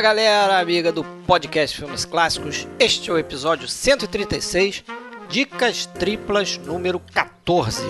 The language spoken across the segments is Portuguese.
Fala galera, amiga do podcast Filmes Clássicos. Este é o episódio 136, Dicas Triplas número 14.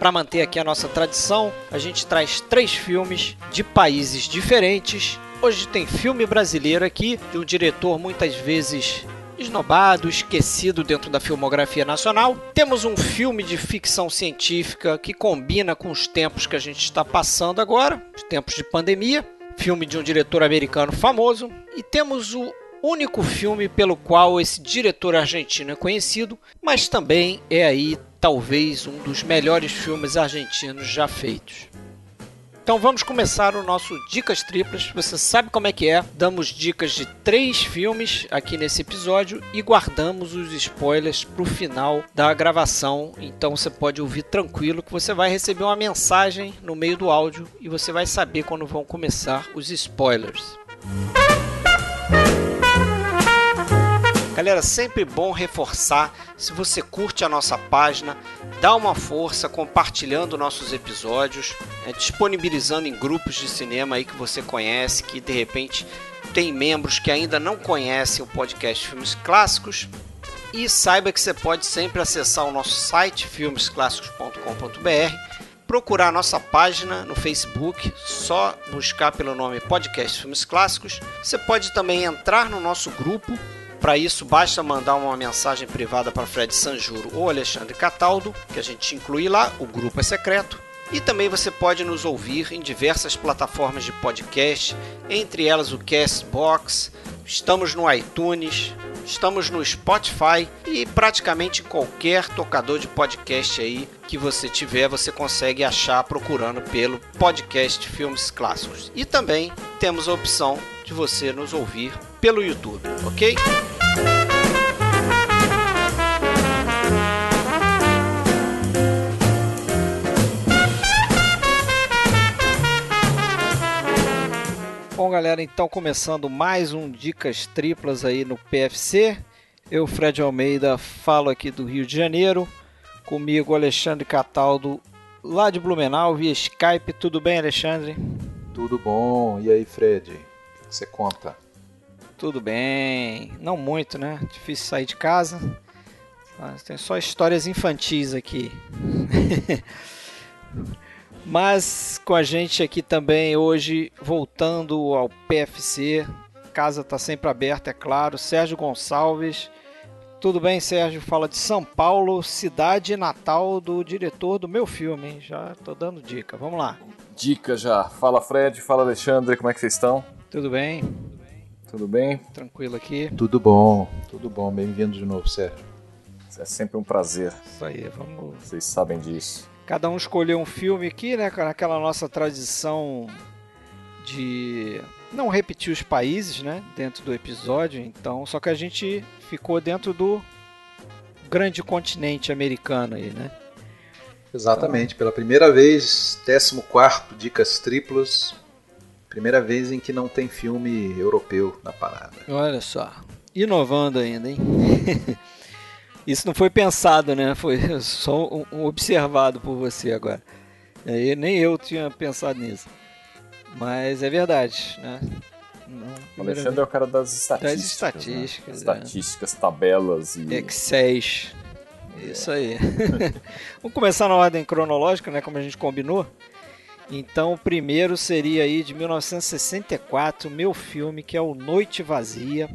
Para manter aqui a nossa tradição, a gente traz três filmes de países diferentes. Hoje tem filme brasileiro aqui, de um diretor muitas vezes esnobado, esquecido dentro da filmografia nacional. Temos um filme de ficção científica que combina com os tempos que a gente está passando agora, os tempos de pandemia. Filme de um diretor americano famoso. E temos o único filme pelo qual esse diretor argentino é conhecido, mas também é aí talvez um dos melhores filmes argentinos já feitos. Então vamos começar o nosso Dicas Triplas. Você sabe como é que é. Damos dicas de três filmes aqui nesse episódio e guardamos os spoilers para o final da gravação. Então você pode ouvir tranquilo que você vai receber uma mensagem no meio do áudio e você vai saber quando vão começar os spoilers. Galera, sempre bom reforçar. Se você curte a nossa página, dá uma força compartilhando nossos episódios, é, disponibilizando em grupos de cinema aí que você conhece, que de repente tem membros que ainda não conhecem o podcast Filmes Clássicos. E saiba que você pode sempre acessar o nosso site filmesclássicos.com.br, procurar nossa página no Facebook, só buscar pelo nome Podcast Filmes Clássicos. Você pode também entrar no nosso grupo para isso, basta mandar uma mensagem privada para Fred Sanjuro ou Alexandre Cataldo, que a gente inclui lá, o grupo é secreto. E também você pode nos ouvir em diversas plataformas de podcast, entre elas o Castbox, estamos no iTunes, estamos no Spotify e praticamente qualquer tocador de podcast aí que você tiver, você consegue achar procurando pelo podcast Filmes Clássicos. E também temos a opção de você nos ouvir pelo YouTube, ok? Bom, galera, então começando mais um Dicas Triplas aí no PFC. Eu, Fred Almeida, falo aqui do Rio de Janeiro. Comigo, Alexandre Cataldo, lá de Blumenau, via Skype. Tudo bem, Alexandre? Tudo bom. E aí, Fred? Que você conta? Tudo bem. Não muito, né? Difícil sair de casa. Mas tem só histórias infantis aqui. Mas com a gente aqui também hoje, voltando ao PFC. Casa está sempre aberta, é claro. Sérgio Gonçalves. Tudo bem, Sérgio? Fala de São Paulo, cidade natal do diretor do meu filme, hein? Já tô dando dica. Vamos lá. Dica já. Fala Fred, fala Alexandre, como é que vocês estão? Tudo bem? Tudo bem? Tranquilo aqui. Tudo bom, tudo bom. Bem-vindo de novo, Sérgio. É sempre um prazer. Isso aí, vamos. Vocês sabem disso. Cada um escolheu um filme aqui, né? Naquela nossa tradição de não repetir os países, né? Dentro do episódio. Então, só que a gente ficou dentro do grande continente americano aí, né? Exatamente. Pela primeira vez, 14 Dicas Triplas. Primeira vez em que não tem filme europeu na parada. Olha só. Inovando ainda, hein? Isso não foi pensado, né? Foi só um, um observado por você agora. E nem eu tinha pensado nisso. Mas é verdade, né? Não, o Alexandre é o cara das estatísticas. Das estatísticas. Né? Estatísticas, é. tabelas e. Excel. Isso aí. Vamos começar na ordem cronológica, né? Como a gente combinou. Então, o primeiro seria aí de 1964, meu filme, que é o Noite Vazia.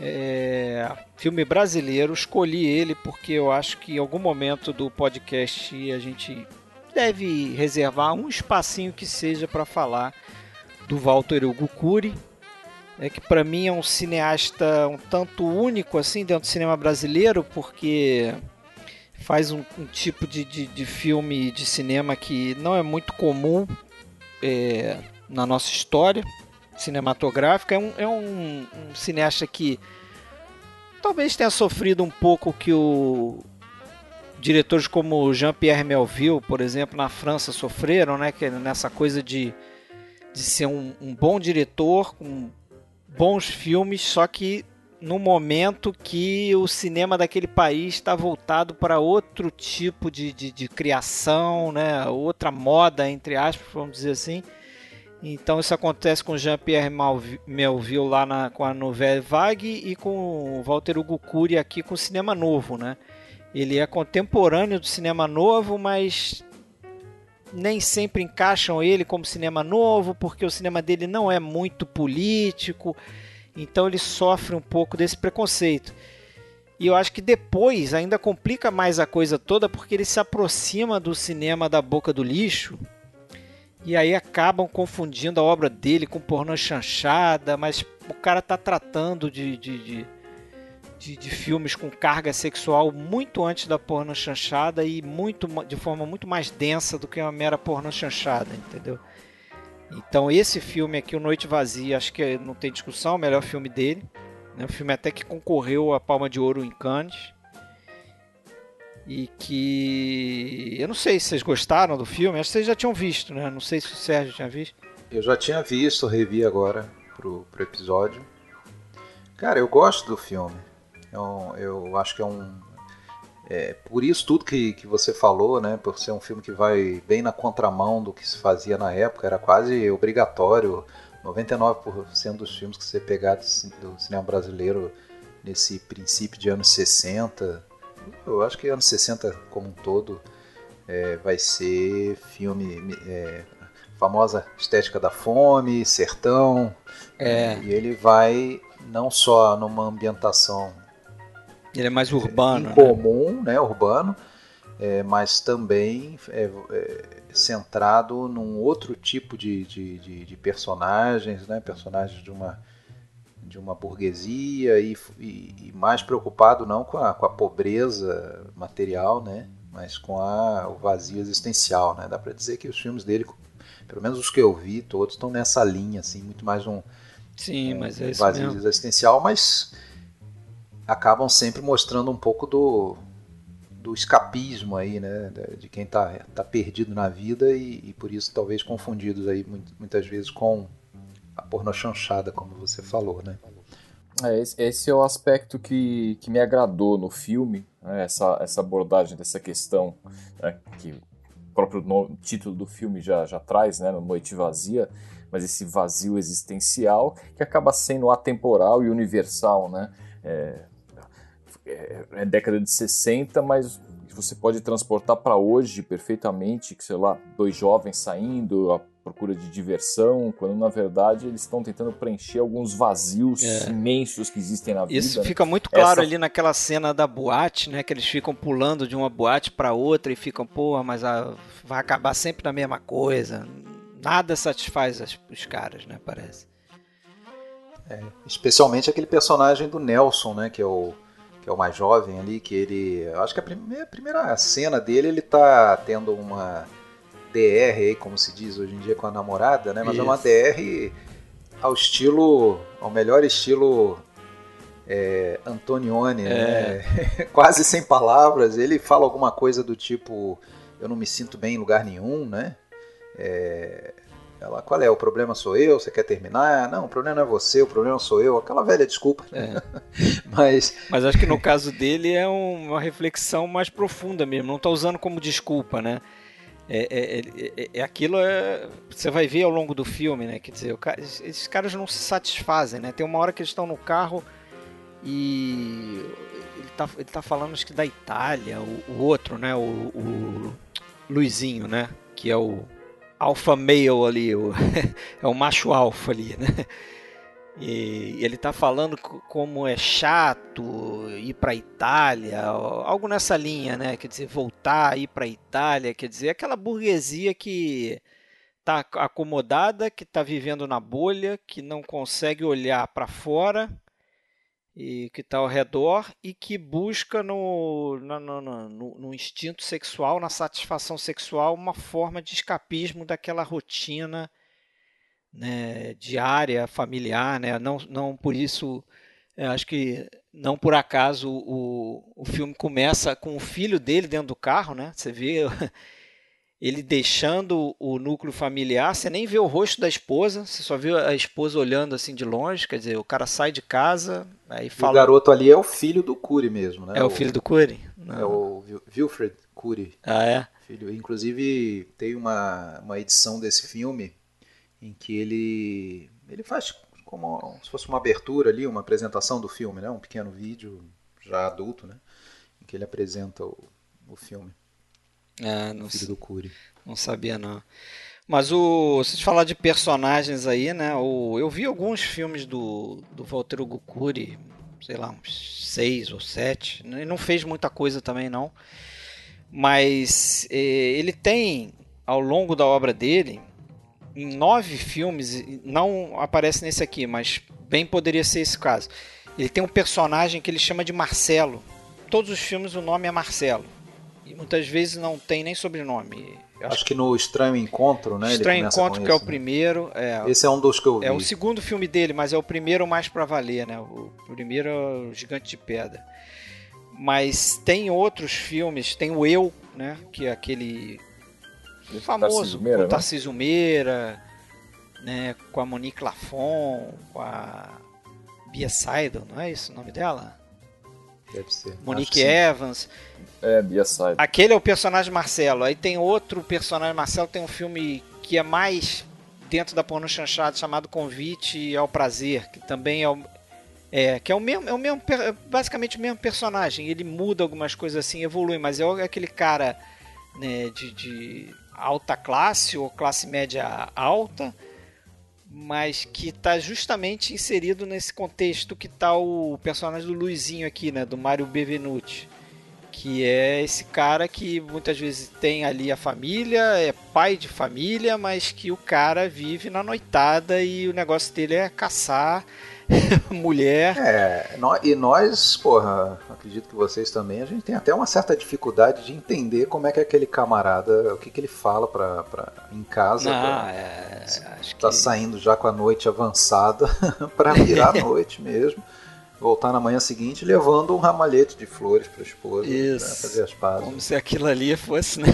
É, filme brasileiro, escolhi ele porque eu acho que em algum momento do podcast a gente deve reservar um espacinho que seja para falar do Walter Hugo Cury, é que para mim é um cineasta um tanto único assim dentro do cinema brasileiro, porque faz um, um tipo de, de, de, filme de cinema que não é muito comum é, na nossa história cinematográfica. É um, é um, um cineasta que talvez tenha sofrido um pouco que o diretores como Jean-Pierre Melville, por exemplo, na França sofreram, né? Que é nessa coisa de, de ser um, um bom diretor com bons filmes, só que no momento que o cinema daquele país está voltado para outro tipo de, de, de, criação, né? outra moda, entre aspas, vamos dizer assim. Então isso acontece com Jean-Pierre Melville lá na, com a Nouvelle Vague e com Walter Hugo Cury aqui com o Cinema Novo. Né? Ele é contemporâneo do Cinema Novo, mas nem sempre encaixam ele como cinema novo, porque o cinema dele não é muito político, então ele sofre um pouco desse preconceito. E eu acho que depois ainda complica mais a coisa toda porque ele se aproxima do cinema da boca do lixo. E aí acabam confundindo a obra dele com pornô chanchada, mas o cara tá tratando de, de, de, de, de filmes com carga sexual muito antes da pornô chanchada e muito, de forma muito mais densa do que uma mera pornô chanchada, entendeu? Então esse filme aqui, O Noite Vazia, acho que não tem discussão, é o melhor filme dele. Né? Um filme até que concorreu à Palma de Ouro em Cannes. E que. Eu não sei se vocês gostaram do filme, acho que vocês já tinham visto, né? Não sei se o Sérgio tinha visto. Eu já tinha visto, revi agora pro, pro episódio. Cara, eu gosto do filme. Eu, eu acho que é um, é, por isso tudo que, que você falou, né, por ser um filme que vai bem na contramão do que se fazia na época, era quase obrigatório. 99% dos filmes que você pegar do cinema brasileiro nesse princípio de anos 60, eu acho que anos 60 como um todo é, vai ser filme é, famosa estética da fome, sertão, é. e ele vai não só numa ambientação ele é mais urbano. Incomum, né? né urbano, é, mas também é, é, centrado num outro tipo de, de, de, de, personagens, né? Personagens de uma, de uma burguesia e, e, e, mais preocupado não com a, com a pobreza material, né? Mas com a, o vazio existencial, né? Dá para dizer que os filmes dele, pelo menos os que eu vi, todos estão nessa linha, assim, muito mais um, Sim, um, mas é vazio mesmo. existencial, mas acabam sempre mostrando um pouco do, do escapismo aí, né, de quem está tá perdido na vida e, e, por isso talvez confundidos aí muitas vezes com a pornochanchada, como você falou, né. É, esse é o aspecto que, que me agradou no filme, né, essa, essa abordagem dessa questão né, que o próprio nome, título do filme já, já traz, né, Noite Vazia, mas esse vazio existencial que acaba sendo atemporal e universal, né? É, é, é década de 60, mas você pode transportar para hoje perfeitamente, que sei lá, dois jovens saindo à procura de diversão, quando na verdade eles estão tentando preencher alguns vazios é. imensos que existem na vida. Isso né? fica muito claro Essa... ali naquela cena da boate, né, que eles ficam pulando de uma boate para outra e ficam, porra, mas a... vai acabar sempre na mesma coisa. Nada satisfaz as... os caras, né, parece. É, especialmente aquele personagem do Nelson, né, que é o que é o mais jovem ali, que ele. Acho que a primeira, a primeira cena dele ele tá tendo uma DR aí, como se diz hoje em dia com a namorada, né? Mas Isso. é uma DR ao estilo. ao melhor estilo é, Antonioni, né? é. né? Quase sem palavras. Ele fala alguma coisa do tipo: Eu não me sinto bem em lugar nenhum, né? É, ela, qual é? O problema sou eu? Você quer terminar? Não, o problema não é você, o problema sou eu. Aquela velha desculpa. É. Mas... Mas acho que no caso dele é uma reflexão mais profunda mesmo. Não está usando como desculpa, né? É, é, é, é, aquilo é, você vai ver ao longo do filme, né? Quer dizer, esses caras não se satisfazem, né? Tem uma hora que eles estão no carro e ele tá, ele tá falando acho que da Itália, o, o outro, né? O, o Luizinho, né? Que é o alfa male ali, o, é o macho alfa ali, né? E ele tá falando como é chato ir para Itália, algo nessa linha, né? Quer dizer, voltar, ir para Itália, quer dizer, aquela burguesia que tá acomodada, que tá vivendo na bolha, que não consegue olhar para fora e que está ao redor e que busca no, no, no, no, instinto sexual, na satisfação sexual, uma forma de escapismo daquela rotina né, diária, familiar. Né? Não, não por isso, acho que não por acaso o, o filme começa com o filho dele dentro do carro, né? Você vê ele deixando o núcleo familiar, você nem vê o rosto da esposa, você só vê a esposa olhando assim de longe, quer dizer, o cara sai de casa, aí fala... O garoto ali é o filho do Cury mesmo, né? É o, filho do Cury? É o Wilfred Cury. Ah, é? Filho. Inclusive, tem uma, uma edição desse filme em que ele, ele faz como se fosse uma abertura ali, uma apresentação do filme, né? Um pequeno vídeo já adulto, né? Em que ele apresenta o, o filme. É, não, filho do Cury. Não sabia não. Mas o, se falar de personagens aí, né? O, eu vi alguns filmes do, do Walter Hugo Cury, sei lá, uns seis ou sete. Ele não fez muita coisa também não. Mas eh, ele tem, ao longo da obra dele, em nove filmes, não aparece nesse aqui, mas bem poderia ser esse caso. Ele tem um personagem que ele chama de Marcelo. Todos os filmes o nome é Marcelo. E muitas vezes não tem nem sobrenome. Acho, acho que no Estranho Encontro, né? Estranho Encontro, que é o né? primeiro. É, Esse é um dos que eu vi. É o segundo filme dele, mas é o primeiro mais pra valer, né? O primeiro é o Gigante de Pedra. Mas tem outros filmes, tem o Eu, né? Que é aquele famoso, com o Tarcísio né? Meira, né, com a Monique Lafon, com a Bia Seidel, não é isso o nome dela? Deve ser. Monique Evans. É, Bia Seidel. Aquele é o personagem Marcelo. Aí tem outro personagem Marcelo, tem um filme que é mais dentro da porno chanchada chamado Convite ao Prazer, que também é o, é, que é o mesmo, é o mesmo, basicamente o mesmo personagem. Ele muda algumas coisas assim, evolui, mas é aquele cara né, de, de alta classe ou classe média alta, mas que está justamente inserido nesse contexto que está o personagem do Luizinho aqui, né, do Mario Bevenuti, que é esse cara que muitas vezes tem ali a família, é pai de família, mas que o cara vive na noitada e o negócio dele é caçar mulher. É, e nós, porra, acredito que vocês também, a gente tem até uma certa dificuldade de entender como é que aquele camarada, o que, que ele fala pra, pra, em casa. Ah, pra, é, acho tá que... saindo já com a noite avançada para virar a noite mesmo. Voltar na manhã seguinte levando um ramalhete de flores para a esposa Isso. Pra fazer as pazes. Como se aquilo ali fosse, né?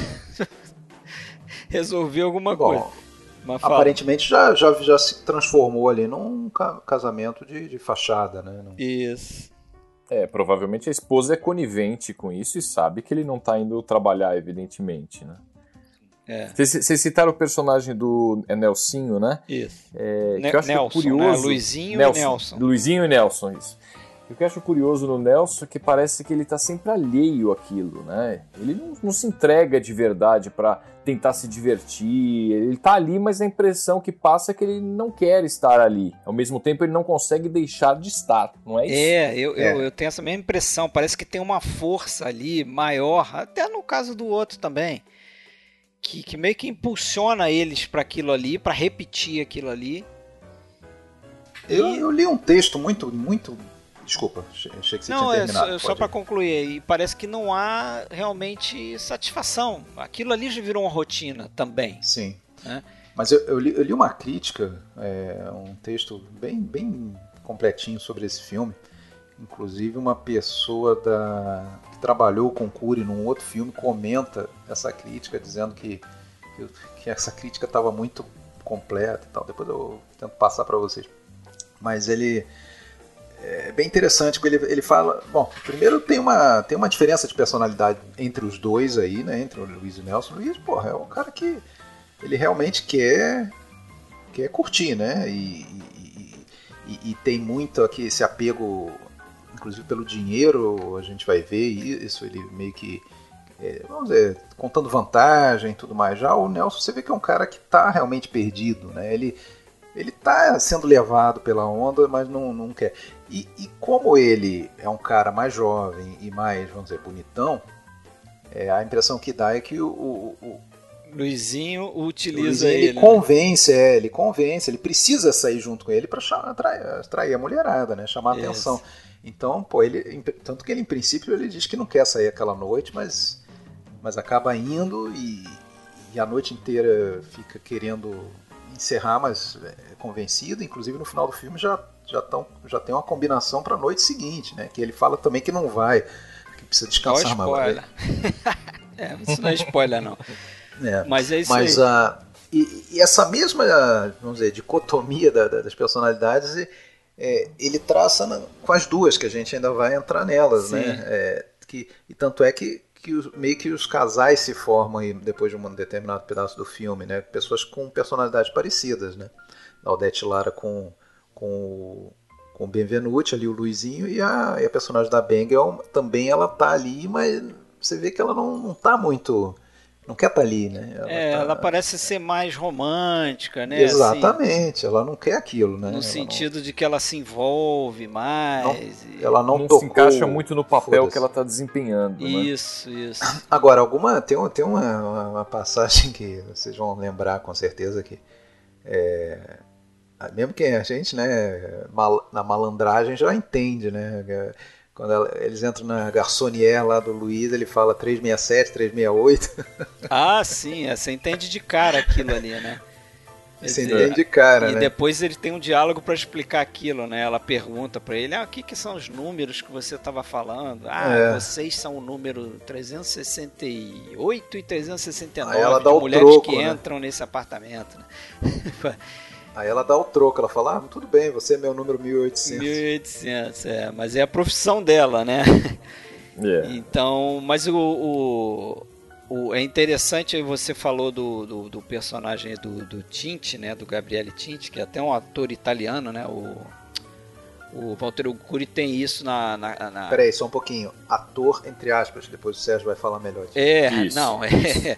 Resolver alguma Bom, coisa. Aparentemente já, já, já se transformou ali num casamento de, de fachada, né? Isso. É, provavelmente a esposa é conivente com isso e sabe que ele não está indo trabalhar, evidentemente, né? É. Vocês citaram o personagem do é Nelsinho, né? Isso. É, ne que eu acho Nelson, curioso. Né? Luizinho Nelson, e Nelson. Luizinho e Nelson, isso. O que eu acho curioso no Nelson é que parece que ele está sempre alheio àquilo, né? Ele não, não se entrega de verdade para tentar se divertir. Ele está ali, mas a impressão que passa é que ele não quer estar ali. Ao mesmo tempo, ele não consegue deixar de estar, não é isso? É, eu, é. eu, eu tenho essa mesma impressão. Parece que tem uma força ali maior, até no caso do outro também, que, que meio que impulsiona eles para aquilo ali, para repetir aquilo ali. Eu, eu, li um texto muito, muito Desculpa, achei que você não, tinha é terminado. Não, é só, só para concluir, e parece que não há realmente satisfação. Aquilo ali já virou uma rotina também. Sim. Né? Mas eu, eu, li, eu, li, uma crítica, é, um texto bem, bem completinho sobre esse filme. Inclusive uma pessoa da, que trabalhou com Cury num outro filme comenta essa crítica, dizendo que, que, que essa crítica estava muito completa e tal. Depois eu tento passar para vocês. Mas ele é bem interessante, porque ele, ele fala. Bom, primeiro tem uma, tem uma diferença de personalidade entre os dois aí, né? Entre o Luiz e o Nelson. O Luiz, porra, é um cara que ele realmente quer, quer curtir, né? E, e, e, e tem muito aqui esse apego, inclusive pelo dinheiro, a gente vai ver isso, ele meio que. É, vamos dizer, contando vantagem e tudo mais. Já o Nelson, você vê que é um cara que está realmente perdido, né? Ele, ele está sendo levado pela onda, mas não, não quer. E, e, como ele é um cara mais jovem e mais, vamos dizer, bonitão, é, a impressão que dá é que o, o, o Luizinho utiliza Luizinho, ele. Ele né? convence, é, ele convence, ele precisa sair junto com ele para atrair, atrair, a mulherada, né? Chamar a atenção. Então, pô, ele. Tanto que ele, em princípio, ele diz que não quer sair aquela noite, mas, mas acaba indo e, e a noite inteira fica querendo encerrar, mas é convencido. Inclusive no final do filme já já, tão, já tem uma combinação para a noite seguinte, né? Que ele fala também que não vai, que precisa descansar mais. é, isso não é spoiler, não. É. Mas é isso Mas, aí. Uh, e, e, essa mesma, vamos dizer, dicotomia da, da, das personalidades, é, ele traça na, com as duas, que a gente ainda vai entrar nelas, Sim. né? É, que, e tanto é que, que os, meio que os casais se formam aí, depois de um determinado pedaço do filme, né? Pessoas com personalidades parecidas, né? A Odete Lara com, com com o Benvenuti ali, o Luizinho, e a, e a personagem da Bengel também ela tá ali, mas você vê que ela não, não tá muito. Não quer estar tá ali, né? Ela é, tá... ela parece ser mais romântica, né? Exatamente, assim, ela não quer aquilo, né? No ela sentido não... de que ela se envolve mais. Não. Ela não, não tocou... se encaixa muito no papel que ela está desempenhando. Né? Isso, né? isso. Agora, alguma. Tem, tem uma, uma, passagem que vocês vão lembrar com certeza que. É, mesmo que a gente, né, mal, na malandragem já entende, né? Quando ela, eles entram na garçonier lá do Luiz, ele fala 367, 368. Ah, sim, é, você entende de cara aquilo ali, né? Você entende de cara, e né? E depois ele tem um diálogo para explicar aquilo, né? Ela pergunta para ele: "Ah, o que, que são os números que você estava falando? Ah, é. vocês são o número 368 e 369 Aí ela dá de o mulheres troco, que né? entram nesse apartamento". Né? Aí ela dá o troco, ela fala, ah, tudo bem, você é meu número 1800. 1800, é, mas é a profissão dela, né? Yeah. Então, mas o, o, o, é interessante, você falou do, do, do personagem do, do Tinte, né, do Gabriele Tinte, que é até um ator italiano, né, o, o Walter Curi tem isso na, na, na... Peraí, só um pouquinho. Ator, entre aspas, depois o Sérgio vai falar melhor disso. É, isso. não, é...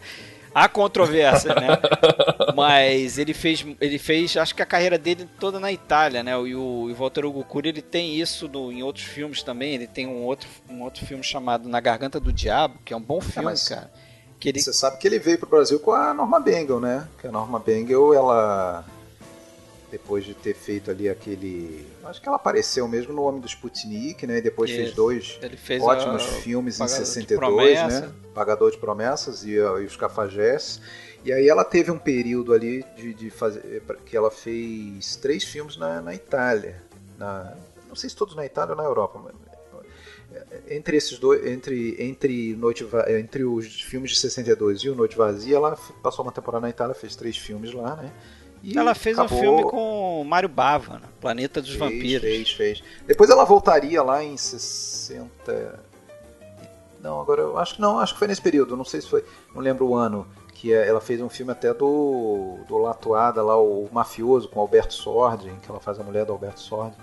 Há controvérsia, né? Mas ele fez, ele fez, acho que a carreira dele toda na Itália, né? E o, o Walter Hugo Cury, ele tem isso no, em outros filmes também. Ele tem um outro, um outro filme chamado Na Garganta do Diabo, que é um bom é, filme, é, cara. Que ele... Você sabe que ele veio pro Brasil com a Norma Bengel, né? Que a Norma Bengel, ela depois de ter feito ali aquele. Acho que ela apareceu mesmo no Homem do Sputnik, né? E depois Isso. fez dois fez ótimos a... filmes em 62, né? Pagador de Promessas e, e os Cafajés. E aí ela teve um período ali de, de fazer. que ela fez três filmes na, na Itália. Na, não sei se todos na Itália ou na Europa, mas entre esses dois, entre entre Noite entre os filmes de 62 e o Noite Vazia, ela passou uma temporada na Itália, fez três filmes lá, né? E ela fez acabou... um filme com Mário Bava, né? Planeta dos fez, Vampiros. Fez, fez. Depois ela voltaria lá em 60. Não, agora eu acho que não, acho que foi nesse período, não sei se foi, não lembro o ano, que é, ela fez um filme até do do Latuada lá, o mafioso com Alberto Sordi, que ela faz a mulher do Alberto Sordi.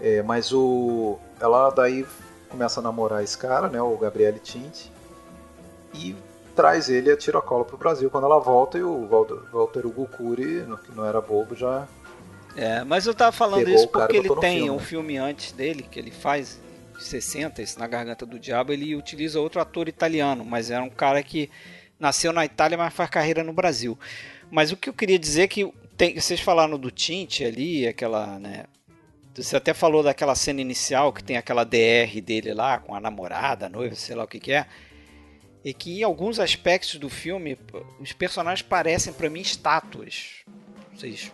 É, mas o ela daí começa a namorar esse cara, né, o Gabriele Tinte, e traz ele a tiracolo para o Brasil quando ela volta e o Walter Hugo Cury, que não era bobo, já. É, mas eu tava falando isso porque ele tem filme. um filme antes dele, que ele faz, 60, esse Na Garganta do Diabo, ele utiliza outro ator italiano, mas era um cara que nasceu na Itália, mas faz carreira no Brasil. Mas o que eu queria dizer é que tem, vocês falaram do Tinte ali, aquela, né? Você até falou daquela cena inicial que tem aquela DR dele lá com a namorada, a noiva, sei lá o que, que é é que em alguns aspectos do filme os personagens parecem para mim estátuas. Vocês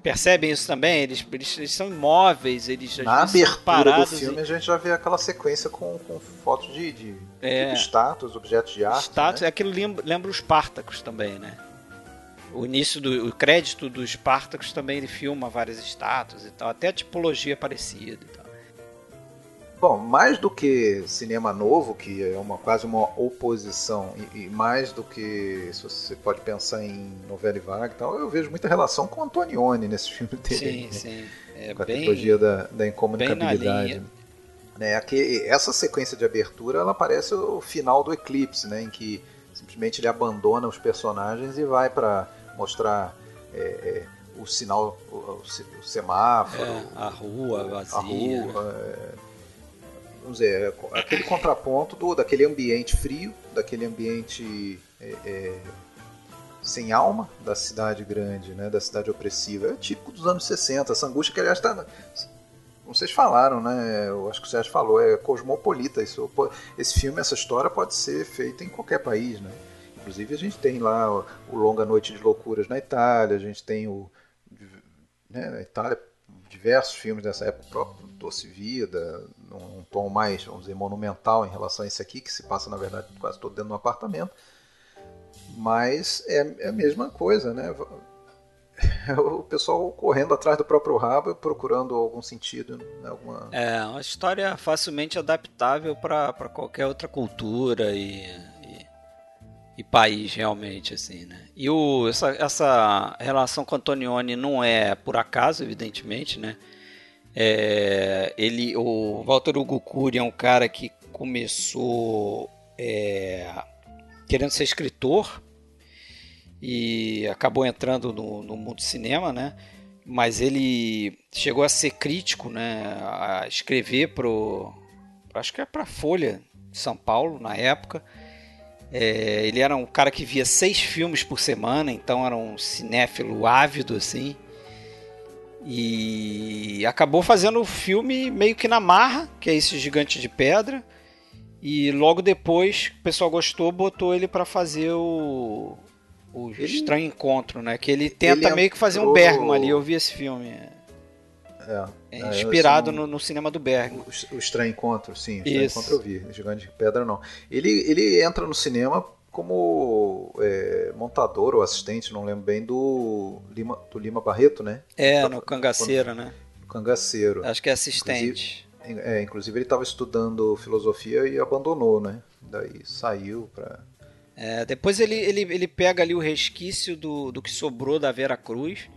percebem isso também? Eles, eles, eles são imóveis, eles Na abertura do filme e... a gente já vê aquela sequência com, com fotos de, de é, tipo estátuas, objetos de arte. Estátuas, né? aquilo lembra, lembra os Spartacus também, né? O início do o crédito dos Spartacus também ele filma várias estátuas e tal, até a tipologia parecida e tal. Bom, mais do que cinema novo, que é uma quase uma oposição, e, e, mais do que se você pode pensar em novela e vaga e tal, eu vejo muita relação com Antonioni nesse filme dele. Sim, né? sim. É com a trilogia da, da incomunicabilidade. Né, aqui, essa sequência de abertura ela parece o final do Eclipse, né, em que simplesmente ele abandona os personagens e vai para mostrar é, é, o sinal, o, o semáforo, é, a rua vazia. A rua, é, vamos dizer, aquele contraponto do, daquele ambiente frio, daquele ambiente é, é, sem alma da cidade grande, né, da cidade opressiva. É típico dos anos 60, essa angústia que aliás está. Vocês falaram, né? Eu acho que o Sérgio falou, é cosmopolita. Isso, esse filme, essa história pode ser feita em qualquer país, né? Inclusive a gente tem lá o, Longa Noite de Loucuras na Itália, a gente tem o. Né, na Itália, diversos filmes dessa época, o próprio Doce Vida, num tom mais, vamos dizer, monumental em relação a esse aqui, que se passa, na verdade, quase todo dentro de um apartamento. Mas é, é a mesma coisa, né? o pessoal correndo atrás do próprio rabo procurando algum sentido. Né? Alguma... É, uma história facilmente adaptável para qualquer outra cultura e, e, país, realmente. assim, né? E o, essa, essa relação com Antonioni não é por acaso, evidentemente. Né? É, ele, o Walter Hugo Cury é um cara que começou é, querendo ser escritor e acabou entrando no, no mundo do cinema, né? Mas ele chegou a ser crítico, né? A escrever pro, acho que é para Folha de São Paulo na época. É, ele era um cara que via seis filmes por semana, então era um cinéfilo ávido assim. E acabou fazendo o filme meio que na marra, que é esse Gigante de Pedra. E logo depois o pessoal gostou, botou ele para fazer o, o ele... Estranho Encontro, né? Que ele tenta ele meio que fazer um Bergman ali. Eu vi esse filme. É, é, inspirado no, no, cinema do Bergman. O, o Estranho Encontro, sim. O Estranho Isso. Encontro eu vi. Gigante de Pedra, não. Ele, ele entra no cinema como é, montador ou assistente, não lembro bem, do Lima, do Lima Barreto, né? É, no Cangaceiro, né? No Cangaceiro. Acho que é assistente. Inclusive, é, inclusive ele estava estudando filosofia e abandonou, né? Daí saiu para é, depois ele, ele, ele pega ali o resquício do, do que sobrou da Vera Cruz.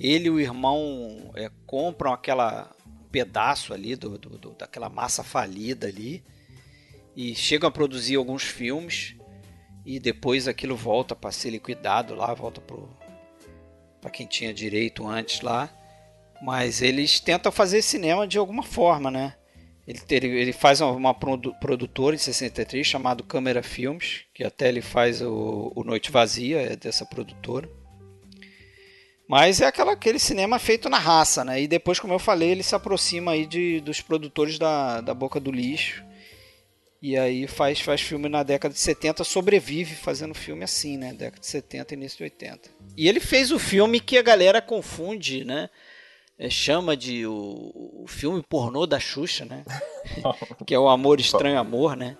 Ele e o irmão é, compram aquela pedaço ali do, do, do, daquela massa falida ali e chegam a produzir alguns filmes e depois aquilo volta para ser liquidado lá, volta para quem tinha direito antes lá. Mas eles tentam fazer cinema de alguma forma, né? Ele, ele, ele faz uma, uma produtora em 63 chamado Câmera Filmes, que até ele faz o, o Noite Vazia, é dessa produtora. Mas é aquela, aquele cinema feito na raça, né? E depois, como eu falei, ele se aproxima aí de, dos produtores da, da Boca do Lixo. E aí faz, faz filme na década de 70, sobrevive fazendo filme assim, né? Década de 70 e início de 80. E ele fez o filme que a galera confunde, né? é, chama de o, o, filme pornô da Xuxa, né? que é o Amor Estranho Amor, né?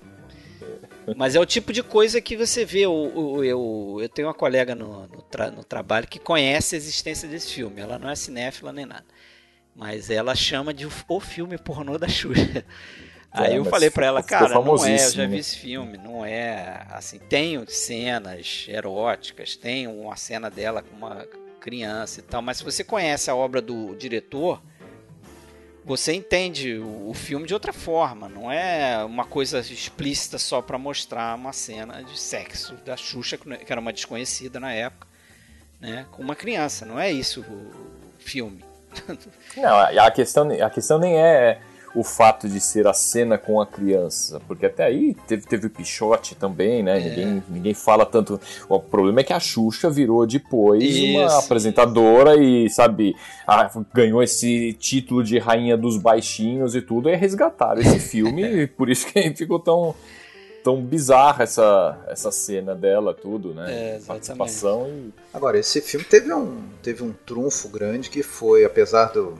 Mas é o tipo de coisa que você vê. O, eu, eu tenho uma colega no, no, tra, no, trabalho que conhece a existência desse filme. Ela não é cinéfila nem nada. Mas ela chama de o filme pornô da Xuxa. Aí é, eu falei para ela, cara, não é, eu já vi esse filme, não é assim, tem cenas eróticas, tem uma cena dela com uma criança e tal, mas se você conhece a obra do diretor, você entende o, filme de outra forma, não é uma coisa explícita só para mostrar uma cena de sexo da Xuxa, que era uma desconhecida na época, né, com uma criança, não é isso o filme. Não, a questão, a questão nem é o fato de ser a cena com a criança, porque até aí teve, teve o Pichote também, né? É. Ninguém, ninguém fala tanto. O problema é que a Xuxa virou depois Isso. uma apresentadora e, sabe, a, ganhou esse título de rainha dos baixinhos e tudo, e resgataram esse filme, e por isso que ficou tão tão bizarra essa, essa cena dela, tudo, né? É, Participação e... Agora, esse filme teve um, teve um trunfo grande que foi, apesar do,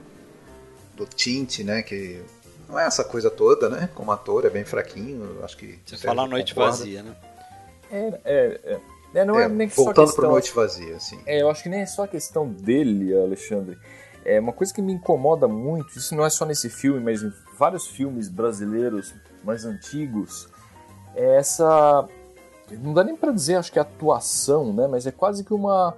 do tinte, né? Que não é essa coisa toda, né? Como ator, é bem fraquinho. Acho que. Você fala Noite concorda. Vazia, né? É, é, é. é não é, é nem voltando só para Noite Vazia, assim. É, eu acho que nem é só a questão dele, Alexandre. É uma coisa que me incomoda muito, isso não é só nesse filme, mas em vários filmes brasileiros mais antigos, é essa. Não dá nem para dizer, acho que é atuação, né? Mas é quase que uma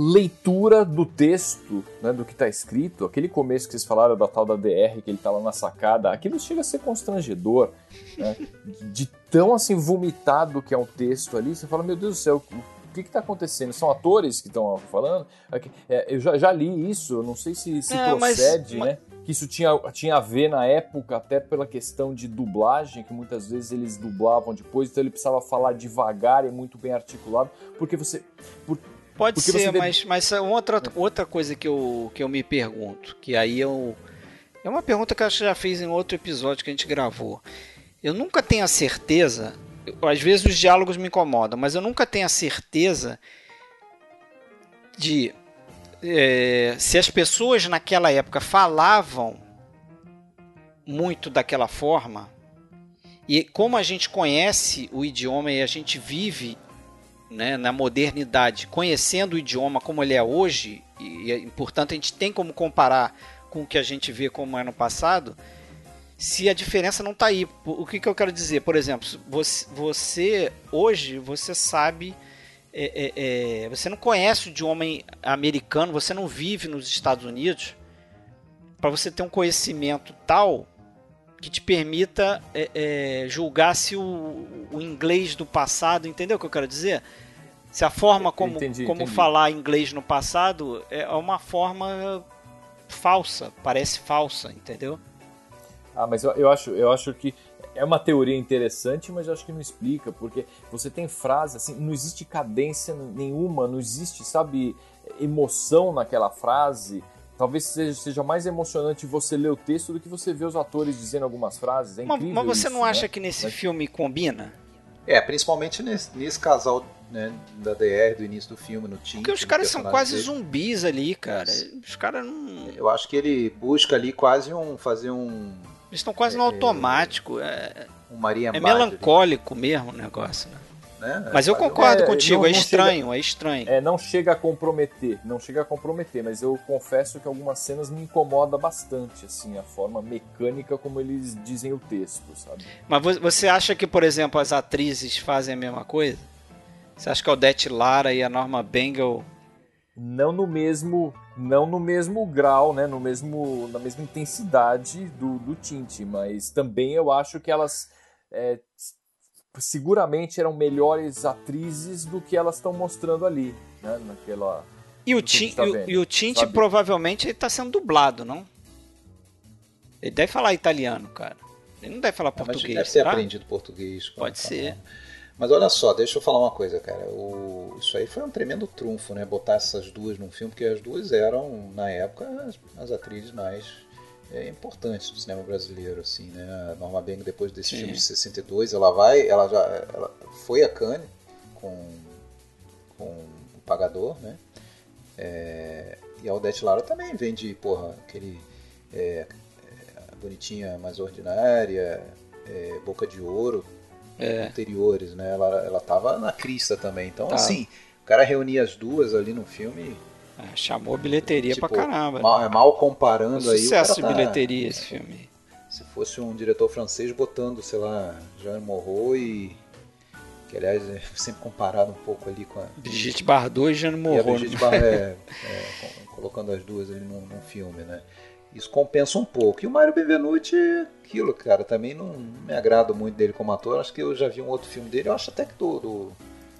leitura do texto, né, do que está escrito, aquele começo que vocês falaram da tal da DR, que ele está lá na sacada, aquilo chega a ser constrangedor, né, de tão assim vomitado que é um texto ali, você fala, meu Deus do céu, o que está acontecendo? São atores que estão falando? É, eu já, já, li isso, não sei se, se é, procede, mas, né? Que isso tinha, tinha a ver na época, até pela questão de dublagem, que muitas vezes eles dublavam depois, então ele precisava falar devagar e muito bem articulado, porque você. Por, Pode Porque ser, mas, mas outra, outra coisa que eu, que eu me pergunto, que aí eu. É uma pergunta que eu já fiz em outro episódio que a gente gravou. Eu nunca tenho a certeza. Às vezes os diálogos me incomodam, mas eu nunca tenho a certeza de é, se as pessoas naquela época falavam muito daquela forma e como a gente conhece o idioma e a gente vive né, na modernidade, conhecendo o idioma como ele é hoje, e, e portanto a gente tem como comparar com o que a gente vê como é no passado, se a diferença não está aí. O que, que eu quero dizer? Por exemplo, você, você hoje você sabe. É, é, é, você não conhece o idioma americano, você não vive nos Estados Unidos, para você ter um conhecimento tal que te permita é, é, julgar se o, o, inglês do passado, entendeu o que eu quero dizer? Se a forma como, entendi, como entendi. falar inglês no passado é uma forma falsa, parece falsa, entendeu? Ah, mas eu, eu, acho, eu acho que é uma teoria interessante, mas eu acho que não explica, porque você tem frases assim, não existe cadência nenhuma, não existe, sabe, emoção naquela frase talvez seja, seja, mais emocionante você ler o texto do que você ver os atores dizendo algumas frases. É mas, mas, você isso, não acha né? que nesse mas... filme combina? É, principalmente nesse, nesse casal né, da DR do início do filme, no time. Porque os caras são quase dele. zumbis ali, cara. Os caras não. Eu acho que ele busca ali quase um. fazer um. Eles estão quase é, no automático. É, um Maria É melancólico mesmo o negócio, né? Né? Mas eu concordo é, contigo, é estranho, chega, é estranho. É, não chega a comprometer, não chega a comprometer, mas eu confesso que algumas cenas me incomoda bastante, assim, a forma mecânica como eles dizem o texto, sabe? Mas você acha que, por exemplo, as atrizes fazem a mesma coisa? Você acha que a Odete Lara e a Norma Bengal não no mesmo não no mesmo grau, né, no mesmo na mesma intensidade do, do tinte, mas também eu acho que elas é, seguramente eram melhores atrizes do que elas estão mostrando ali, né? Naquela. E o, Tim, tá e, o Tinte provavelmente está sendo dublado, não? Ele deve falar italiano, cara. Ele não deve falar português. Mas deve ter aprendido português. Pode ser. Mas olha só, deixa eu falar uma coisa, cara. O... Isso aí foi um tremendo trunfo, né? Botar essas duas num filme, porque as duas eram, na época, as, as atrizes mais é, importantes do cinema brasileiro, assim, né? A Norma Bengo, depois desse Sim. filme de 62, ela vai, ela já ela foi a Cannes com, com o Pagador, né? É, e a Odete Lara também vem de, porra, aquele é, é bonitinha mais ordinária, é, Boca de Ouro, é. anteriores, né? Ela, ela tava na crista também. Então, tá. assim, o cara reunia as duas ali no filme é, chamou bilheteria tipo, pra caramba. Mal, é mal comparando um aí. Sucesso de tá, bilheteria esse filme. Se fosse um diretor francês botando, sei lá, Jean Moreau e. Que aliás é sempre comparado um pouco ali com a. Brigitte Bardot e Jean a Brigitte Bardot, é, é, colocando as duas ali num, num, filme, né? Isso compensa um pouco. E o Mário Benvenuti, aquilo, cara, também não, não, me agrada muito dele como ator. Acho que eu já vi um outro filme dele. Eu acho até que do. do...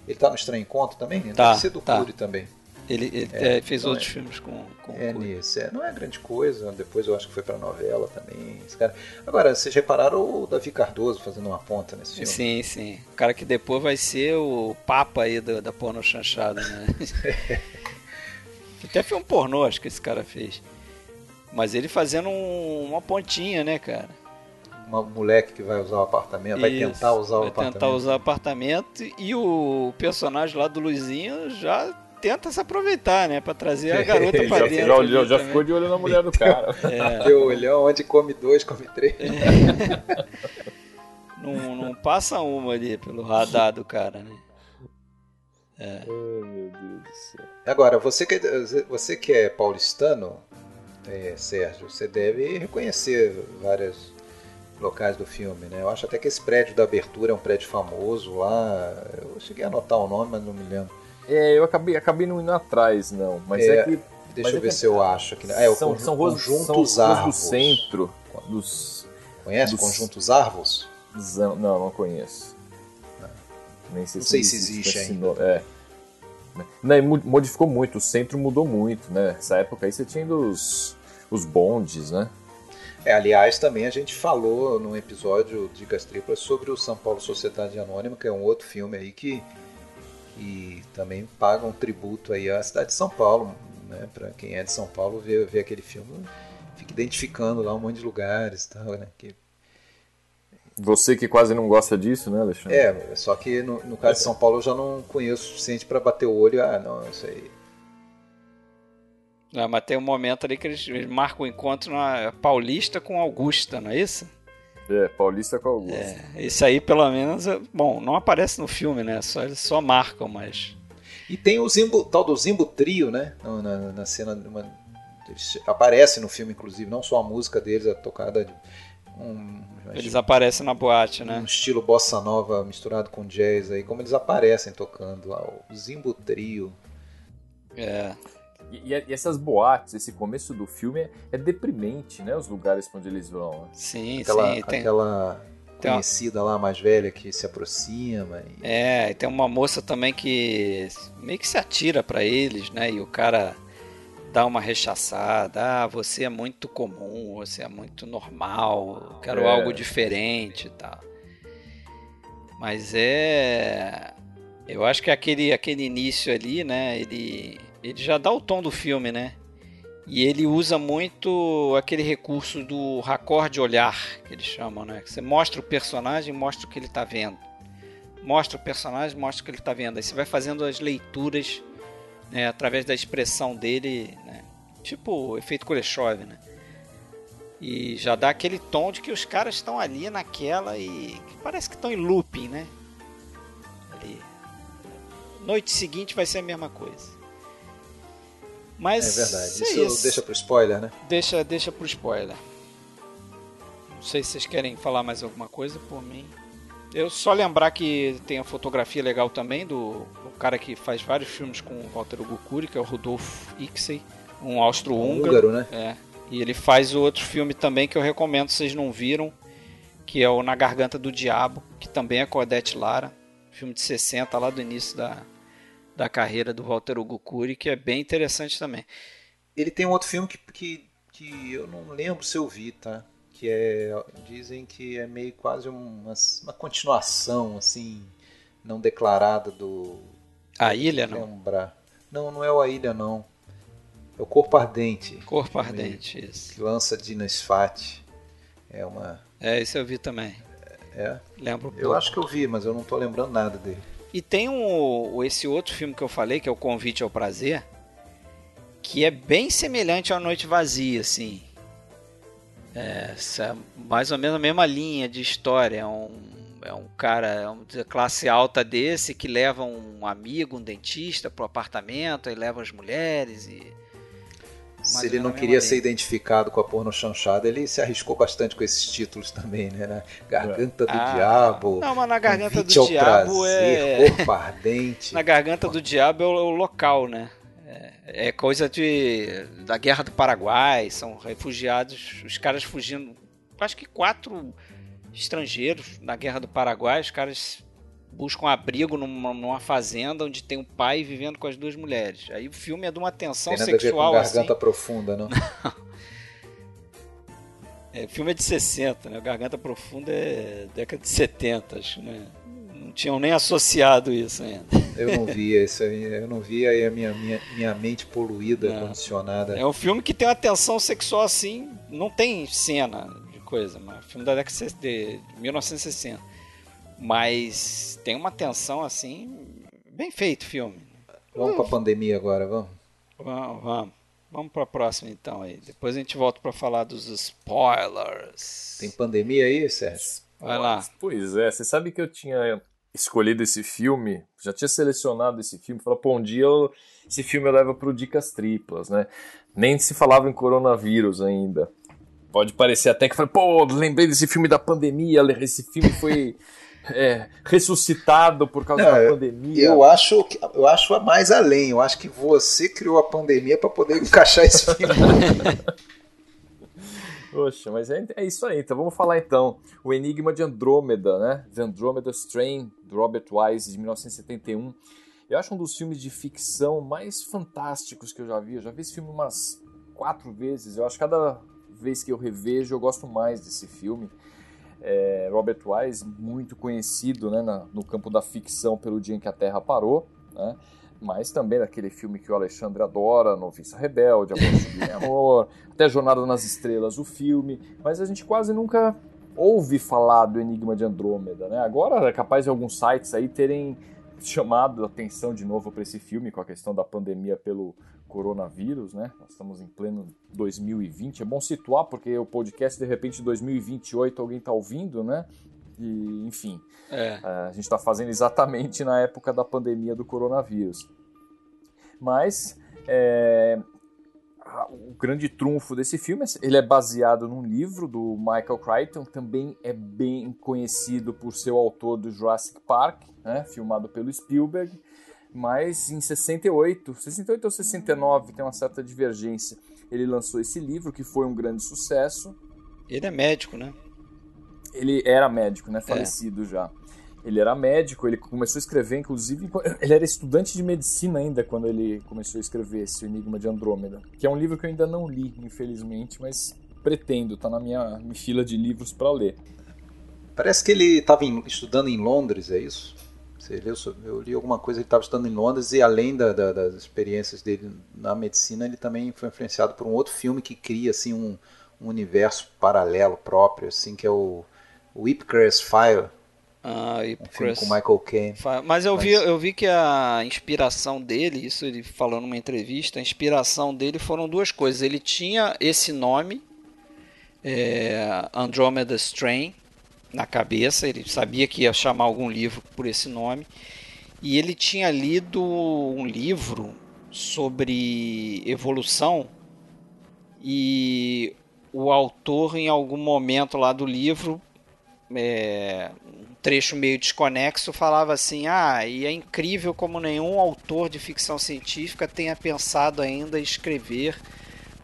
Ele tá no Estranho Encontro também? Tá, Deve ser do tá. Cury também. Ele, ele é, é, fez outros é, filmes com, com É nisso, é, não é grande coisa. Depois eu acho que foi pra novela também. Cara... Agora, vocês repararam o Davi Cardoso fazendo uma ponta nesse filme? Sim, sim. O cara que depois vai ser o papa aí da, da porno chanchada, né? Até foi um pornô, acho que esse cara fez. Mas ele fazendo um, uma pontinha, né, cara? Um moleque que vai usar o apartamento, Isso, vai tentar usar o vai apartamento. Vai tentar usar o apartamento e o personagem lá do Luizinho já tenta se aproveitar, né? Pra trazer a garota pra já, dentro. Já, já ficou de olho na mulher do cara. É. Teu olhão, onde come dois, come três. É. não, não passa uma ali pelo radar do cara, né? É. Oh, meu Deus do céu. Agora, você que, você que é paulistano, é, Sérgio, você deve reconhecer vários locais do filme, né? Eu acho até que esse prédio da abertura é um prédio famoso lá. Eu cheguei a anotar o nome, mas não me lembro. É, eu acabei, acabei não indo atrás, não. Mas é, é que. Deixa eu é ver se eu acho aqui. É, o são, conjunto, são conjuntos são do centro. Dos, Conhece dos... conjuntos Arvos? Não, não conheço. Não. Nem sei, não sei se, existe ainda. É. Não, modificou muito, o centro mudou muito, né? Nessa época aí você tinha os, os bondes, né? É, aliás, também a gente falou num episódio de Gastripas sobre o São Paulo Sociedade Anônima, que é um outro filme aí que e também paga um tributo aí à cidade de São Paulo, né? Para quem é de São Paulo ver, ver aquele filme, fica identificando lá um monte de lugares, tal, né? Que... Você que quase não gosta disso, né, Alexandre? É, só que no, no caso de São Paulo eu já não conheço o suficiente para bater o olho, ah, não, isso aí. Não, mas tem um momento ali que eles marcam o encontro na Paulista com Augusta, não é isso? É, Paulista com Augusto. É, esse aí, pelo menos, é, bom, não aparece no filme, né? Só, eles só marcam, mas. E tem o Zimbo, tal do Zimbo Trio, né? Na, na cena. Uma, aparece no filme, inclusive, não só a música deles, a tocada de. Um, eles aparecem na boate, né? Um estilo bossa nova misturado com jazz aí, como eles aparecem tocando lá, o Zimbo Trio. É. E, e, essas boates, esse começo do filme é, é deprimente, né? Os lugares onde eles vão. Né? Sim, aquela, sim. Tem... Aquela conhecida lá, mais velha, que se aproxima. E... É, e tem uma moça também que meio que se atira para eles, né? E o cara dá uma rechaçada. Ah, você é muito comum, você é muito normal, quero é. algo diferente e tal. Mas é. Eu acho que aquele, aquele início ali, né? Ele ele já dá o tom do filme, né? E ele usa muito aquele recurso do raccord de olhar, que eles chamam, né? Você mostra o personagem, mostra o que ele está vendo. Mostra o personagem, mostra o que ele está vendo. Aí você vai fazendo as leituras né, através da expressão dele, né? tipo o efeito Kuleshov, né? E já dá aquele tom de que os caras estão ali naquela e parece que estão em looping, né? Ali. Noite seguinte vai ser a mesma coisa. Mas é verdade. Isso, é isso. deixa pro spoiler, né? Deixa, deixa pro spoiler. Não sei se vocês querem falar mais alguma coisa por mim. Eu só lembrar que tem a fotografia legal também do, do cara que faz vários filmes com o Walter Gukuri, que é o Rudolf Ixey, um austro-húngaro. Um né? É. E ele faz outro filme também que eu recomendo, se vocês não viram, que é o Na Garganta do Diabo, que também é com a Odete Lara, filme de 60, lá do início da, da carreira do Walter Ugukuri, que é bem interessante também. Ele tem um outro filme que, que, que eu não lembro se eu vi, tá? Que é. Dizem que é meio quase uma, uma continuação, assim, não declarada do. A Ilha, não? Lembrar. Não, não é o A Ilha, não. É o Corpo Ardente. Corpo Ardente, isso. Que lança Dina Sfat. É uma. É, esse eu vi também. É? Lembro. Eu acho que eu vi, mas eu não tô lembrando nada dele. E tem um, esse outro filme que eu falei, que é o Convite ao Prazer, que é bem semelhante à Noite Vazia, assim. É, é mais ou menos a mesma linha de história. É um, é um cara é um de classe alta desse que leva um amigo, um dentista, pro apartamento, e leva as mulheres e se ele não queria ser identificado com a porno chanchada, ele se arriscou bastante com esses títulos também, né? Garganta do ah, Diabo. Não, mas na Garganta do Diabo prazer, é. Corpo ardente. na Garganta do Diabo é o, o local, né? É, é coisa de, da Guerra do Paraguai, são refugiados, os caras fugindo. Acho que quatro estrangeiros na Guerra do Paraguai, os caras buscam abrigo numa, numa, fazenda onde tem um pai vivendo com as duas mulheres. Aí o filme é de uma tensão tem nada sexual a ver com garganta assim. profunda, não? é, o filme é de 60, né? Garganta Profunda é década de 70, acho, né? Não tinham nem associado isso ainda. Eu não via isso aí, eu não via aí a minha, minha, minha mente poluída, não. condicionada. É um filme que tem uma tensão sexual assim, não tem cena de coisa, mas filme da década de 1960. Mas tem uma tensão assim, bem feito o filme. Vamos para a pandemia agora, vamos? Vamos, vamos. Vamos para a próxima então aí. Depois a gente volta para falar dos spoilers. Tem pandemia aí, Sérgio? Vai lá. Pois é, você sabe que eu tinha escolhido esse filme, já tinha selecionado esse filme, falou, pô, um dia eu, esse filme eu levo pro Dicas Triplas, né? Nem se falava em coronavírus ainda. Pode parecer até que foi, pô, lembrei desse filme da pandemia, esse filme foi é, ressuscitado por causa Não, da pandemia. Eu acho, eu acho mais além. Eu acho que você criou a pandemia para poder encaixar esse filme. Poxa, mas é, é, isso aí. Então vamos falar então. O Enigma de Andrômeda, né? The Andromeda Strain, do Robert Wise, de 1971. Eu acho um dos filmes de ficção mais fantásticos que eu já vi. Eu já vi esse filme umas quatro vezes. Eu acho que cada vez que eu revejo eu gosto mais desse filme é, Robert Wise, muito conhecido né, na, no campo da ficção pelo dia em que a Terra parou, né, mas também daquele filme que o Alexandre adora, Noviça Rebelde, Amor de Amor, até Jornada nas Estrelas, o filme, mas a gente quase nunca ouve falar do Enigma de Andrômeda. Né? Agora é capaz de alguns sites aí terem chamado a atenção de novo para esse filme com a questão da pandemia pelo coronavírus, né? Nós estamos em pleno 2020. É bom situar porque o podcast de repente 2028 alguém está ouvindo, né? E, enfim, é. a gente está fazendo exatamente na época da pandemia do coronavírus. Mas é, o grande trunfo desse filme, ele é baseado num livro do Michael Crichton, também é bem conhecido por ser o autor do Jurassic Park, né, filmado pelo Spielberg, mas em 68, 68 ou 69, tem uma certa divergência, ele lançou esse livro que foi um grande sucesso. Ele é médico, né? Ele era médico, né, é. falecido é. já. Ele era médico, ele começou a escrever, inclusive, ele era estudante de medicina ainda quando ele começou a escrever esse Enigma de Andrômeda, que é um livro que eu ainda não li, infelizmente, mas pretendo, tá na minha, minha fila de livros para ler. Parece que ele estava estudando em Londres, é isso? Leu, eu li alguma coisa, ele estava estudando em Londres e além da, da, das experiências dele na medicina, ele também foi influenciado por um outro filme que cria assim um, um universo paralelo próprio, assim que é o, o Ipcress Fire, ah, e um filme com Michael Caine. Mas eu, Mas... Vi, eu vi que a inspiração dele, isso ele falou numa entrevista, a inspiração dele foram duas coisas. Ele tinha esse nome, é, Andromeda Strain, na cabeça, ele sabia que ia chamar algum livro por esse nome. E ele tinha lido um livro sobre evolução e o autor, em algum momento lá do livro, é, um trecho meio desconexo, falava assim: Ah, e é incrível como nenhum autor de ficção científica tenha pensado ainda em escrever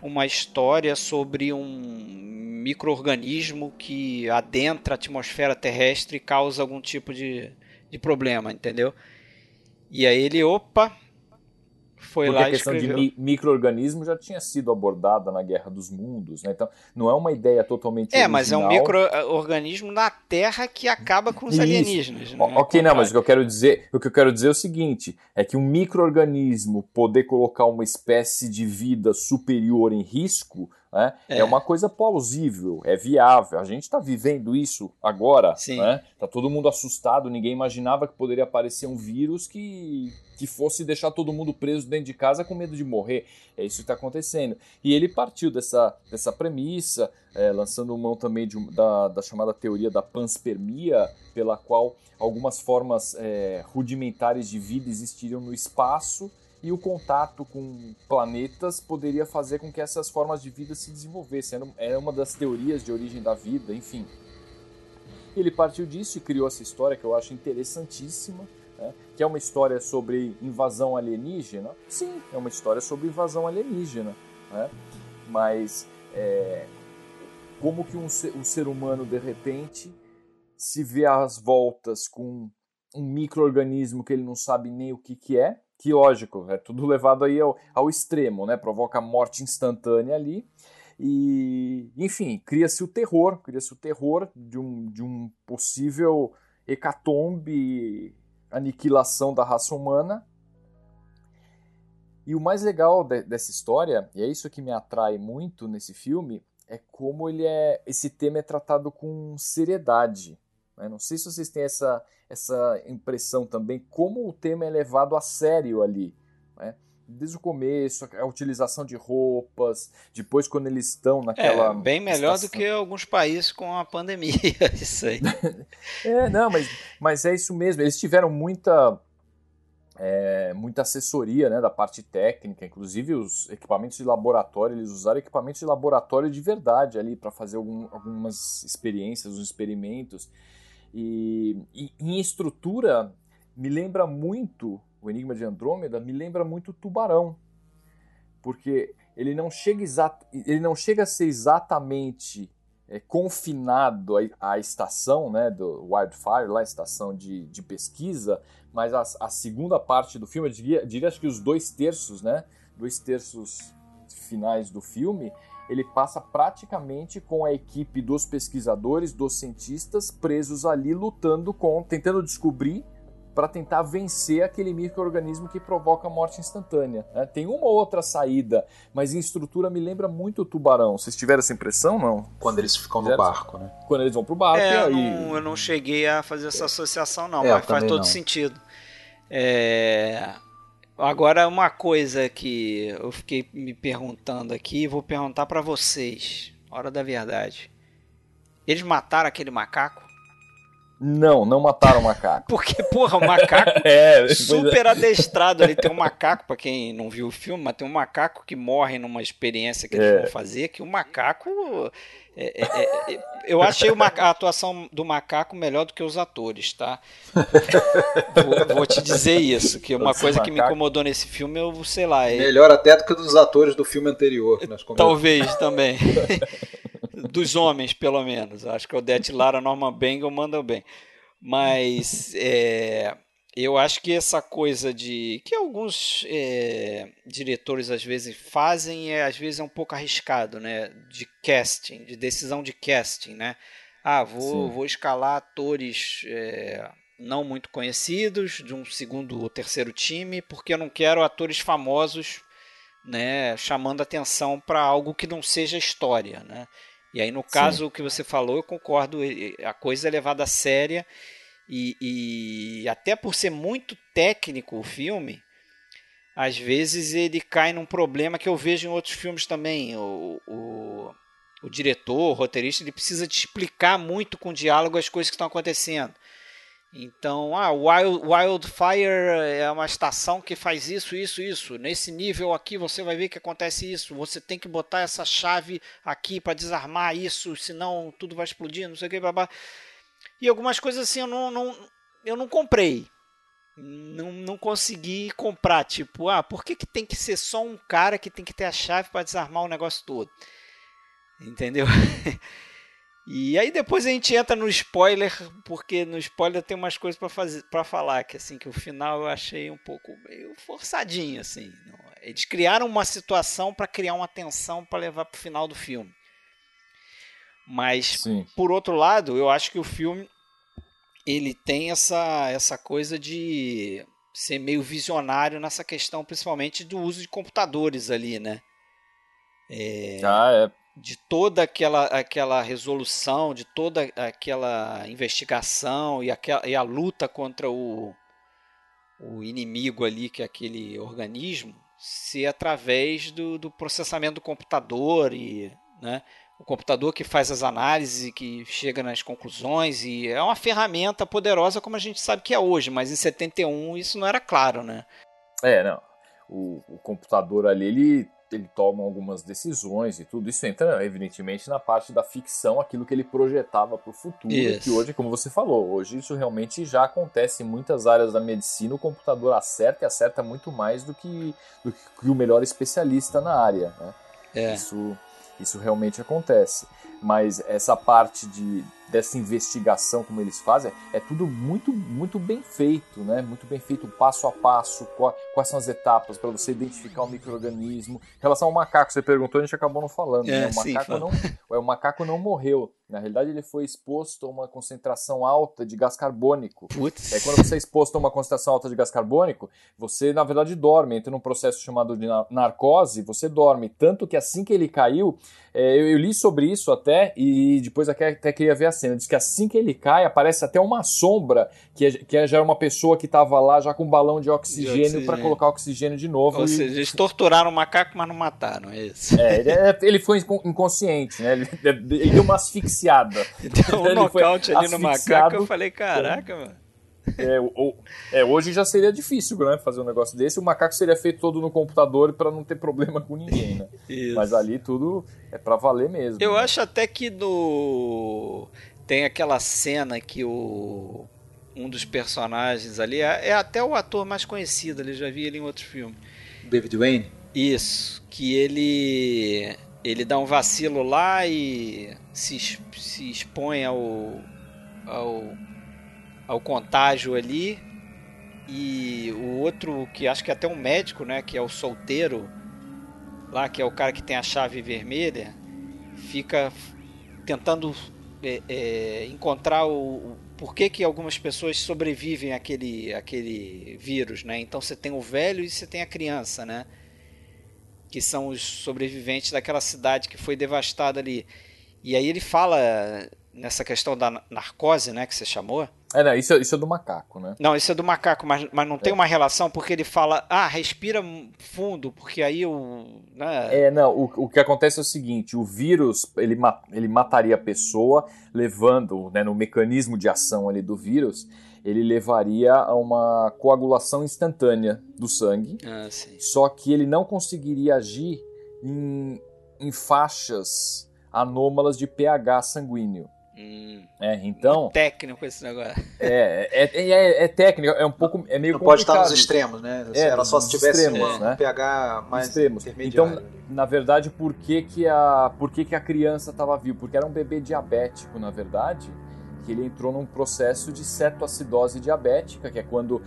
uma história sobre um microorganismo que adentra a atmosfera terrestre e causa algum tipo de, de problema, entendeu? E aí ele, opa, foi Porque lá a questão escreveu. de mi microorganismo já tinha sido abordada na Guerra dos Mundos, né? Então, não é uma ideia totalmente É, original. mas é um microorganismo na Terra que acaba com os Isso. alienígenas, né? OK, não, mas o que eu quero dizer, o que eu quero dizer é o seguinte, é que um microorganismo poder colocar uma espécie de vida superior em risco né? É. é. uma coisa plausível, é viável. A gente está vivendo isso agora. Sim. Né? Tá todo mundo assustado, ninguém imaginava que poderia aparecer um vírus que, que fosse deixar todo mundo preso dentro de casa com medo de morrer. É isso que está acontecendo. E ele partiu dessa, dessa premissa, é, lançando mão também de, da, da chamada teoria da panspermia, pela qual algumas formas é, rudimentares de vida existiriam no espaço e o contato com planetas poderia fazer com que essas formas de vida se desenvolvessem. Era uma das teorias de origem da vida, enfim. Ele partiu disso e criou essa história que eu acho interessantíssima, né? que é uma história sobre invasão alienígena. Sim, é uma história sobre invasão alienígena, né? mas é, como que um ser, um ser humano de repente se vê às voltas com um microorganismo que ele não sabe nem o que, que é, que lógico, é tudo levado aí ao, ao extremo, né? Provoca morte instantânea ali. E, enfim, cria-se o terror, cria-se o terror de um, de um possível hecatombe, aniquilação da raça humana. E o mais legal de, dessa história, e é isso que me atrai muito nesse filme, é como ele é, esse tema é tratado com seriedade. Né? Não sei se vocês têm essa, essa impressão também, como o tema é levado a sério ali. Né? Desde o começo, a utilização de roupas, depois quando eles estão naquela. É, bem melhor estação. do que alguns países com a pandemia, isso aí. é, não, mas, mas é isso mesmo. Eles tiveram muita. É, muita assessoria né, da parte técnica, inclusive os equipamentos de laboratório, eles usaram equipamentos de laboratório de verdade ali para fazer algum, algumas experiências, os experimentos. E, e, em estrutura, me lembra muito, o Enigma de Andrômeda, me lembra muito Tubarão. Porque ele não chega, ele não chega a ser exatamente é, confinado à, à, estação né, do Wildfire, lá a estação de, de pesquisa, mas a, a, segunda parte do filme, eu diria, diria acho que os dois terços, né, dois terços finais do filme, ele passa praticamente com a equipe dos pesquisadores, dos cientistas presos ali lutando com, tentando descobrir para tentar vencer aquele microorganismo que provoca a morte instantânea. Né? Tem uma ou outra saída, mas em estrutura me lembra muito o tubarão. Vocês tiveram essa impressão, não? Quando eles ficam no barco, né? Quando eles vão pro barco. É, eu, não, eu não cheguei a fazer essa associação, não, é, mas faz todo não. sentido. É... Agora, uma coisa que eu fiquei me perguntando aqui, vou perguntar para vocês. Hora da verdade. Eles mataram aquele macaco? Não, não mataram o macaco. Porque, porra, o macaco é, super adestrado ali. Tem um macaco, para quem não viu o filme, mas tem um macaco que morre numa experiência que eles é. vão fazer, que o macaco. É, é, é, é eu achei a atuação do macaco melhor do que os atores, tá? vou, vou, te dizer isso, que uma coisa que me incomodou nesse filme, eu sei lá. Melhor até do que dos atores do filme anterior. Talvez também. dos homens, pelo menos. Acho que o Odete Lara, Norman Bengal mandam bem. Mas é, eu acho que essa coisa de que alguns é, diretores às vezes fazem é às vezes é um pouco arriscado, né? De casting, de decisão de casting, né? Ah, vou, vou escalar atores é, não muito conhecidos de um segundo ou terceiro time, porque eu não quero atores famosos, né? Chamando atenção para algo que não seja história, né? E aí, no caso Sim. que você falou, eu concordo, a coisa é levada a séria e, e até por ser muito técnico o filme, às vezes ele cai num problema que eu vejo em outros filmes também. O, o, o diretor, o roteirista, ele precisa te explicar muito com diálogo as coisas que estão acontecendo. Então, ah, Wild, Wildfire é uma estação que faz isso, isso, isso. Nesse nível aqui você vai ver que acontece isso. Você tem que botar essa chave aqui para desarmar isso, senão tudo vai explodir, não sei o que, babá. E algumas coisas assim eu não, não, eu não comprei. Não, não consegui comprar. Tipo, ah, por que, que tem que ser só um cara que tem que ter a chave para desarmar o negócio todo? Entendeu? E aí depois a gente entra no spoiler, porque no spoiler tem umas coisas para fazer para falar, que assim, que o final eu achei um pouco meio forçadinho assim. Eles criaram uma situação para criar uma tensão para levar para o final do filme. Mas Sim. por outro lado, eu acho que o filme ele tem essa essa coisa de ser meio visionário nessa questão, principalmente do uso de computadores ali, né? É... Ah, é de toda aquela, aquela resolução, de toda aquela investigação e, aquela, e a luta contra o, o inimigo ali, que é aquele organismo, ser através do, do processamento do computador e né, o computador que faz as análises que chega nas conclusões e é uma ferramenta poderosa como a gente sabe que é hoje, mas em 71 isso não era claro, né? É, não. O, o computador ali, ele ele toma algumas decisões e tudo isso entra evidentemente na parte da ficção, aquilo que ele projetava para o futuro, isso. que hoje, como você falou, hoje isso realmente já acontece em muitas áreas da medicina, o computador acerta e acerta muito mais do que, do que o melhor especialista na área, né? É. Isso, isso realmente acontece. Mas essa parte de, dessa investigação como eles fazem, é tudo muito muito bem feito, né? Muito bem feito, passo a passo, quais são as etapas para você identificar o microorganismo. Em relação ao macaco, você perguntou, a gente acabou não falando, é, né? O macaco sim, não, o macaco não morreu. Na realidade, ele foi exposto a uma concentração alta de gás carbônico. Putz. É quando você é exposto a uma concentração alta de gás carbônico, você na verdade dorme, entra num processo chamado de narcose, você dorme. Tanto que assim que ele caiu, é, eu, eu, li sobre isso até e depois até, até queria ver a cena. Diz que assim que ele cai, aparece até uma sombra que, é, que é, já era uma pessoa que estava lá já com um balão de oxigênio, oxigênio. para colocar oxigênio de novo. Ou e... seja, eles torturaram o macaco, mas não mataram, é isso. É, ele, é, ele foi inconsciente, né? Ele, ele deu uma asfixiada. Deu um nocaute ali no macaco, eu falei, caraca, mano. É, ou, é, hoje já seria difícil né, fazer um negócio desse. O macaco seria feito todo no computador para não ter problema com ninguém, né? Mas ali tudo é para valer mesmo. Eu né? acho até que no tem aquela cena que o um dos personagens ali é, é até o ator mais conhecido. Ele já vi ele em outros filmes. David Wayne. Isso, que ele ele dá um vacilo lá e se, se expõe ao, ao ao contágio ali. E o outro, que acho que é até um médico, né? Que é o solteiro, lá, que é o cara que tem a chave vermelha, fica tentando é, é, encontrar o, o por que, que algumas pessoas sobrevivem àquele, àquele vírus, né? Então você tem o velho e você tem a criança, né? Que são os sobreviventes daquela cidade que foi devastada ali. E aí ele fala nessa questão da narcose, né, que você chamou. É, não, isso, é, isso é do macaco, né? Não, isso é do macaco, mas, mas não tem é. uma relação porque ele fala, ah, respira fundo, porque aí o. Né? É, não, o, o que acontece é o seguinte: o vírus ele, ele mataria a pessoa, levando, né, no mecanismo de ação ali do vírus, ele levaria a uma coagulação instantânea do sangue. Ah, só que ele não conseguiria agir em, em faixas anômalas de pH sanguíneo. Hum, é, então. É técnico esse negócio. É, é, é, é, é técnico, é um pouco. É meio Não pode estar nos extremos, né? É, Era só se tivesse extremos, um, né? pH mais extremos. Então, na verdade, por que, que, a, por que, que a criança estava viva? Porque era um bebê diabético, na verdade, que ele entrou num processo de cetoacidose diabética, que é quando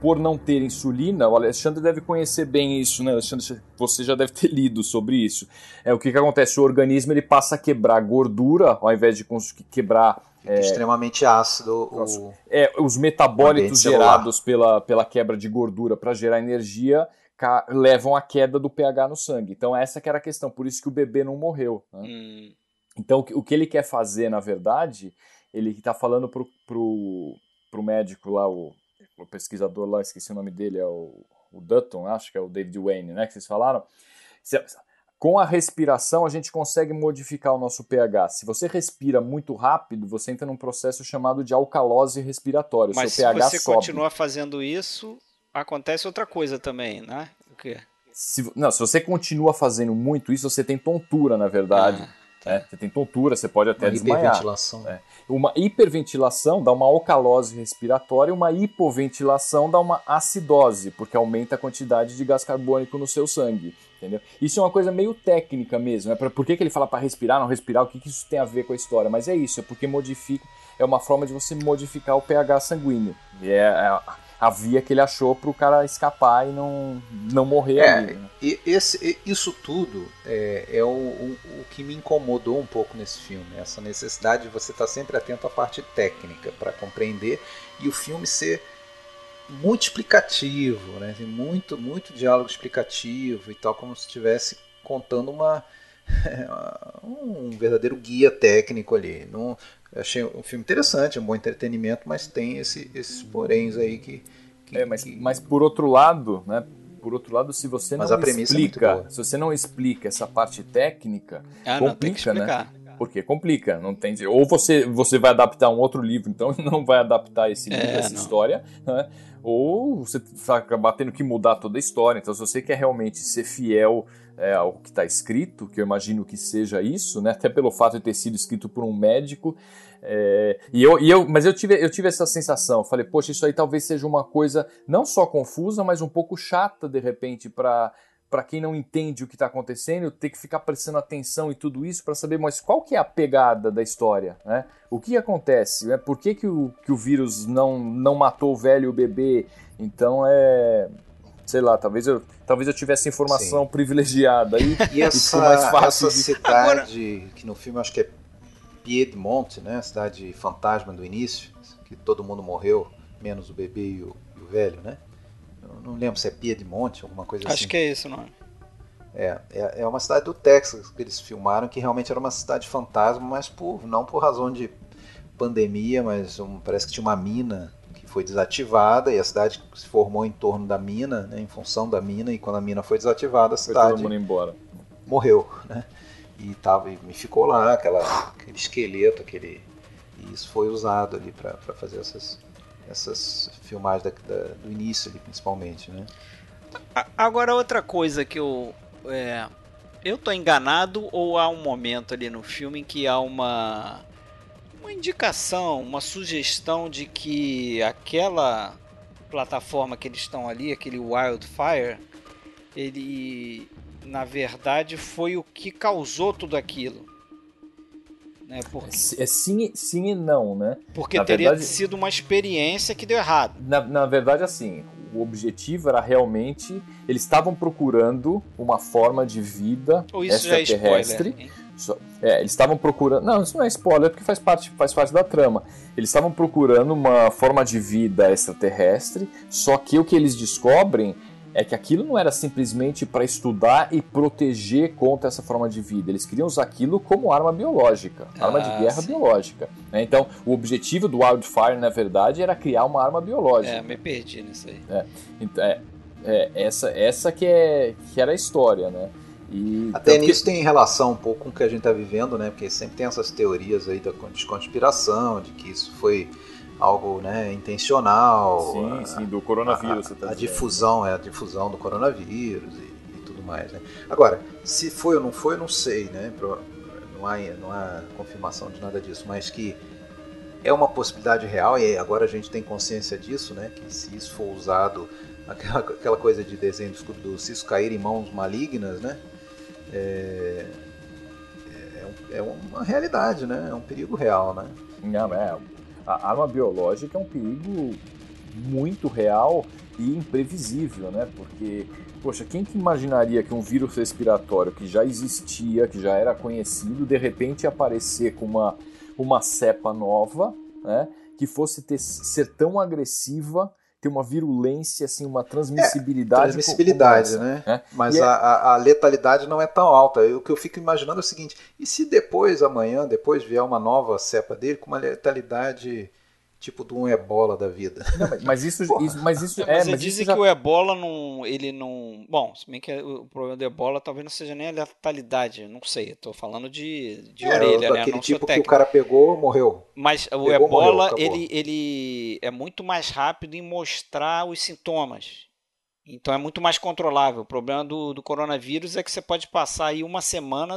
por não ter insulina, o Alexandre deve conhecer bem isso, né? Alexandre, você já deve ter lido sobre isso. É o que, que acontece? O organismo ele passa a quebrar gordura ao invés de quebrar é, extremamente ácido. O... É, os metabólitos gerados pela, pela quebra de gordura para gerar energia levam à queda do pH no sangue. Então essa que era a questão, por isso que o bebê não morreu. Né? Hum. Então o que ele quer fazer, na verdade, ele está falando pro, pro, pro médico lá, o o pesquisador lá, esqueci o nome dele, é o, o Dutton, acho que é o David Wayne, né, que vocês falaram. Com a respiração, a gente consegue modificar o nosso pH. Se você respira muito rápido, você entra num processo chamado de alcalose respiratória. Mas se pH você sobe. continua fazendo isso, acontece outra coisa também, né? O quê? Se, não, se você continua fazendo muito isso, você tem tontura, na verdade. Ah. É, você tem tontura, você pode até uma desmaiar. Hiperventilação. É. Uma hiperventilação dá uma alcalose respiratória, uma hipoventilação dá uma acidose, porque aumenta a quantidade de gás carbônico no seu sangue. Entendeu? Isso é uma coisa meio técnica mesmo. É pra, por que, que ele fala para respirar, não respirar? O que, que isso tem a ver com a história? Mas é isso, é porque modifica, é uma forma de você modificar o pH sanguíneo. E é, é a via que ele achou para o cara escapar e não, não morrer é, ali. Né? E esse, isso tudo é, é o, o, que me incomodou um pouco nesse filme, essa necessidade de você estar tá sempre atento à parte técnica para compreender e o filme ser muito explicativo, né? Tem muito, muito diálogo explicativo e tal, como se estivesse contando uma um verdadeiro guia técnico ali. Não, eu achei um filme interessante, um bom entretenimento, mas tem esse, esses poréns aí que, que, é, mas, que... mas por outro lado, né? Por outro lado, se você não é explica, é se você não explica essa parte técnica, ah, complica, não, né? Porque complica, não tem ou você você vai adaptar um outro livro, então não vai adaptar esse livro, é, essa não. história, né? ou você vai acabar tendo que mudar toda a história. Então, se você quer realmente ser fiel é, ao que está escrito, que eu imagino que seja isso, né? até pelo fato de ter sido escrito por um médico. É, e eu, e eu, mas eu tive, eu tive essa sensação, falei, poxa, isso aí talvez seja uma coisa não só confusa, mas um pouco chata de repente para para quem não entende o que está acontecendo, ter que ficar prestando atenção e tudo isso para saber, mas qual que é a pegada da história, né? O que acontece? Né? Por que, que, o, que o vírus não, não matou o velho e o bebê? Então é sei lá, talvez eu, talvez eu tivesse informação Sim. privilegiada aí. E essa, mais fácil essa cidade, Agora... que no filme acho que é Piedmont, né? A cidade fantasma do início, que todo mundo morreu, menos o bebê e o, e o velho, né? Eu não lembro se é Piedmont, alguma coisa acho assim. Acho que é isso o nome. É, é, é uma cidade do Texas que eles filmaram, que realmente era uma cidade fantasma, mas por, não por razão de pandemia, mas um, parece que tinha uma mina foi desativada e a cidade se formou em torno da mina, né, em função da mina, e quando a mina foi desativada, a cidade todo mundo embora. morreu. Né? E, tava, e ficou lá aquela, aquele esqueleto, aquele, e isso foi usado ali para fazer essas, essas filmagens da, da, do início, ali, principalmente. Né? Agora, outra coisa que eu. É, eu tô enganado ou há um momento ali no filme em que há uma uma indicação, uma sugestão de que aquela plataforma que eles estão ali, aquele Wildfire, ele na verdade foi o que causou tudo aquilo. Né? Porque... É, sim, sim e não, né? Porque na teria verdade, sido uma experiência que deu errado. Na, na verdade, assim, o objetivo era realmente. Eles estavam procurando uma forma de vida Ou isso extraterrestre. Já é spoiler, é, eles estavam procurando. Não, isso não é spoiler porque faz parte, faz parte da trama. Eles estavam procurando uma forma de vida extraterrestre, só que o que eles descobrem é que aquilo não era simplesmente para estudar e proteger contra essa forma de vida. Eles queriam usar aquilo como arma biológica, arma de ah, guerra sim. biológica. Né? Então, o objetivo do Wildfire, na verdade, era criar uma arma biológica. É, me perdi nisso aí. É, então, é, é, essa, essa que, é, que era a história, né? E, Até nisso que... tem relação um pouco com o que a gente está vivendo, né? Porque sempre tem essas teorias aí da, de conspiração, de que isso foi algo né, intencional. Sim, a, sim, do coronavírus. A, tá a difusão, é a difusão do coronavírus e, e, tudo mais. Né? Agora, se foi ou não foi, eu não sei, né? Não há, não há confirmação de nada disso, mas que é uma possibilidade real e agora a gente tem consciência disso, né? Que se isso for usado, aquela, aquela coisa de desenho do escudo do se isso cair em mãos malignas, né? É, é, é uma realidade, né? É um perigo real, né? Não, é, a arma biológica é um perigo muito real e imprevisível, né? Porque, poxa, quem que imaginaria que um vírus respiratório que já existia, que já era conhecido, de repente aparecer com uma, uma cepa nova, né? Que fosse ter, ser tão agressiva ter uma virulência, assim, uma transmissibilidade. É, transmissibilidade, né? É? Mas é... a, a, letalidade não é tão alta. O que eu fico imaginando é o seguinte: e se depois, amanhã, depois vier uma nova cepa dele com uma letalidade tipo de um ebola da vida. Não, mas isso, isso, mas isso é. Mas, mas dizem já... que o ebola não, ele não, bom, se bem que o problema do ebola talvez não seja nem a letalidade, não sei. Estou falando de, de é, orelha, né? Aquele tipo que o cara pegou, morreu. Mas pegou, o ebola morreu, ele, ele é muito mais rápido em mostrar os sintomas. Então é muito mais controlável. O problema do, do coronavírus é que você pode passar aí uma semana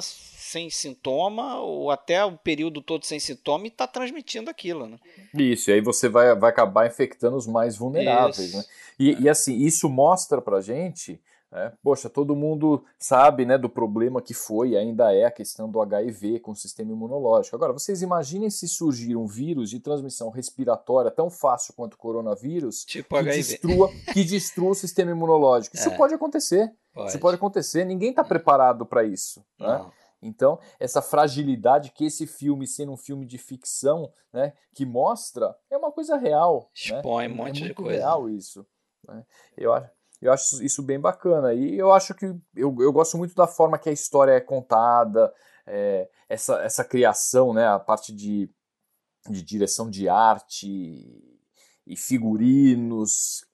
sem sintoma ou até o período todo sem sintoma e está transmitindo aquilo, né? Isso, e aí você vai, vai acabar infectando os mais vulneráveis, né? E, é. e, assim, isso mostra pra gente, né? poxa, todo mundo sabe, né, do problema que foi e ainda é a questão do HIV com o sistema imunológico. Agora, vocês imaginem se surgir um vírus de transmissão respiratória tão fácil quanto o coronavírus tipo que, HIV. Destrua, que destrua o sistema imunológico. Isso é. pode acontecer. Pode. Isso pode acontecer. Ninguém está preparado para isso. Né? Então, essa fragilidade que esse filme, sendo um filme de ficção, né, que mostra, é uma coisa real. Né? Expõe né? um monte é de coisa. real isso. Né? Eu, acho, eu acho isso bem bacana. E eu acho que eu, eu gosto muito da forma que a história é contada, é, essa, essa criação, né, a parte de, de direção de arte e figurinos,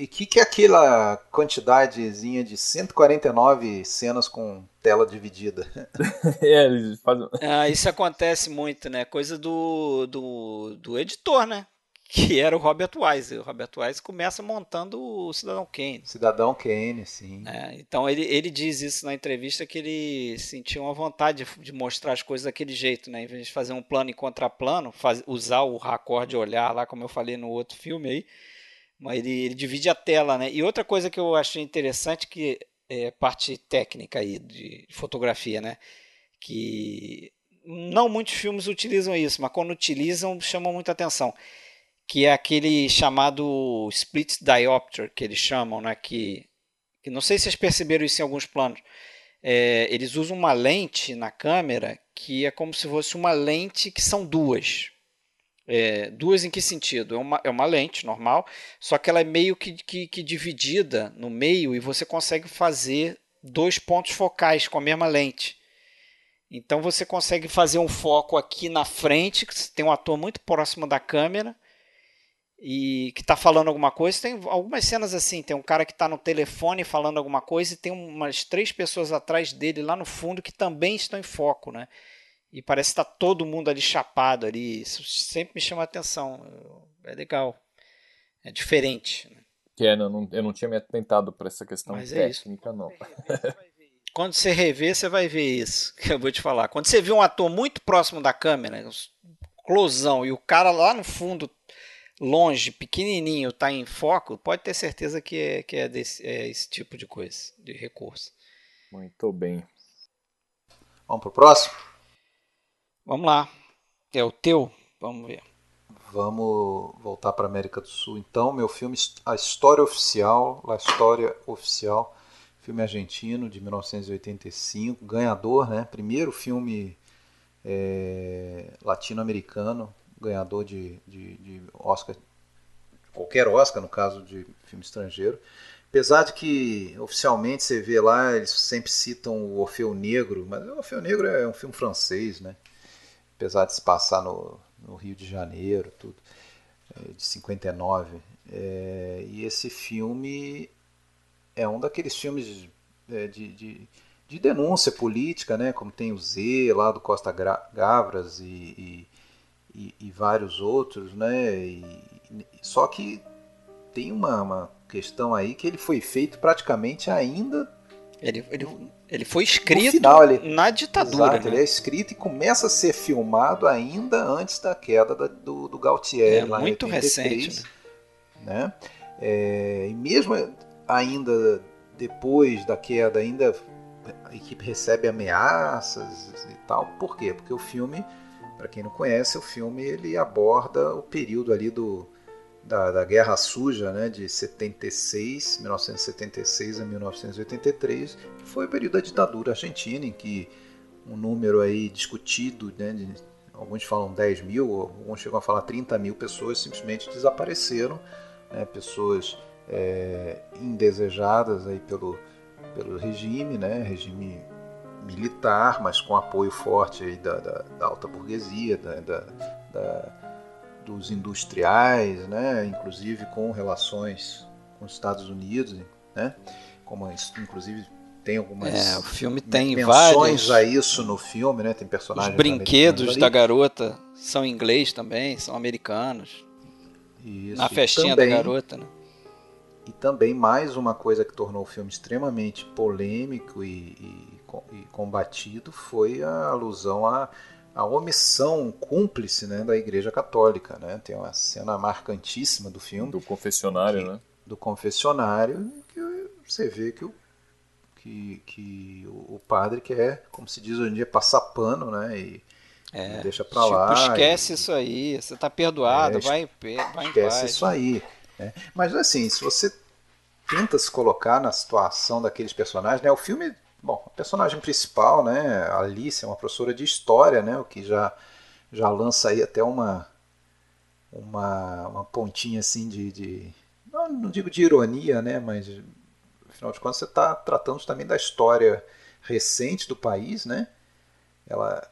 e o que, que é aquela quantidadezinha de 149 cenas com tela dividida? é, eles fazem... ah, isso acontece muito, né? Coisa do, do, do editor, né? Que era o Robert Wise. O Robert Wise começa montando o Cidadão Kane. Cidadão Kane, sim. É, então ele, ele diz isso na entrevista que ele sentia uma vontade de, de mostrar as coisas daquele jeito, né? Em vez de fazer um plano em contraplano, faz, usar o raccord de olhar lá, como eu falei no outro filme aí ele, ele, divide a tela, né? E outra coisa que eu achei interessante que é parte técnica aí de fotografia, né? Que não muitos filmes utilizam isso, mas quando utilizam chamam muita atenção. Que é aquele chamado split diopter que eles chamam, né? Que, que não sei se vocês perceberam isso em alguns planos. É, eles usam uma lente na câmera que é como se fosse uma lente que são duas. É, duas em que sentido? É uma, é uma lente normal, só que ela é meio que, que, que dividida no meio e você consegue fazer dois pontos focais com a mesma lente. Então você consegue fazer um foco aqui na frente, que tem um ator muito próximo da câmera e que está falando alguma coisa. Tem algumas cenas assim, tem um cara que está no telefone falando alguma coisa e tem umas três pessoas atrás dele lá no fundo que também estão em foco, né? E parece que está todo mundo ali chapado ali. Isso sempre me chama a atenção. É legal. É diferente. Né? Que é, não, eu não tinha me atentado para essa questão Mas é técnica, é não. Quando você rever, você vai ver isso que eu vou te falar. Quando você vê um ator muito próximo da câmera, closão, e o cara lá no fundo, longe, pequenininho, está em foco, pode ter certeza que é, que é, desse, é esse tipo de coisa, de recurso. Muito bem. Vamos pro próximo? Vamos lá. É o teu? Vamos ver. Vamos voltar para a América do Sul. Então, meu filme A História Oficial, A História Oficial, filme argentino de 1985, ganhador, né? Primeiro filme é, latino-americano, ganhador de, de, de Oscar, qualquer Oscar, no caso de filme estrangeiro. Apesar de que oficialmente você vê lá, eles sempre citam o Orfeu Negro, mas o Orfeu Negro é um filme francês, né? Apesar de se passar no, no Rio de Janeiro, tudo, é, de 59. É, e esse filme é um daqueles filmes é, de, de, de, denúncia política, né? Como tem o Z lá do Costa Gavras e, e, e, e vários outros, né? E, só que tem uma, uma questão aí que ele foi feito praticamente ainda. Ele, ele, ele foi escrito final, ele, na ditadura. Exato, né? ele é escrito e começa a ser filmado ainda antes da queda da, do, do Gautier. É lá muito em 83, recente. Né? né? É, e mesmo ainda depois da queda, ainda a equipe recebe ameaças e tal. Por quê? Porque o filme, para quem não conhece, o filme ele aborda o período ali do da, da Guerra Suja, né, de 76, 1976 a 1983, que foi o período da ditadura argentina, em que um número aí discutido, né, de, alguns falam 10 mil, alguns chegam a falar 30 mil pessoas simplesmente desapareceram, né, pessoas é, indesejadas aí pelo, pelo regime, né, regime militar, mas com apoio forte aí da, da, da alta burguesia, da, da dos industriais, né, inclusive com relações com os Estados Unidos, né, como inclusive tem algumas é, o filme tem vários a isso no filme, né, tem personagens Os brinquedos da garota são em inglês também, são americanos. Isso, Na festinha também, da garota, né? E também mais uma coisa que tornou o filme extremamente polêmico e, e, e combatido foi a alusão a a omissão cúmplice né, da Igreja Católica. Né? Tem uma cena marcantíssima do filme. Do confessionário, que, né? Do confessionário, que você vê que o, que, que o padre quer, como se diz hoje em dia, passar pano, né? E, é, e deixa pra tipo, lá. esquece e, isso aí, você tá perdoado, é, vai, vai Esquece isso aí. Né? Mas assim, se você tenta se colocar na situação daqueles personagens, né? O filme Bom, a personagem principal, né, Alice, é uma professora de história, né, o que já, já lança aí até uma, uma, uma pontinha assim de, de não, não, digo de ironia, né, mas afinal de contas você está tratando também da história recente do país, né? Ela,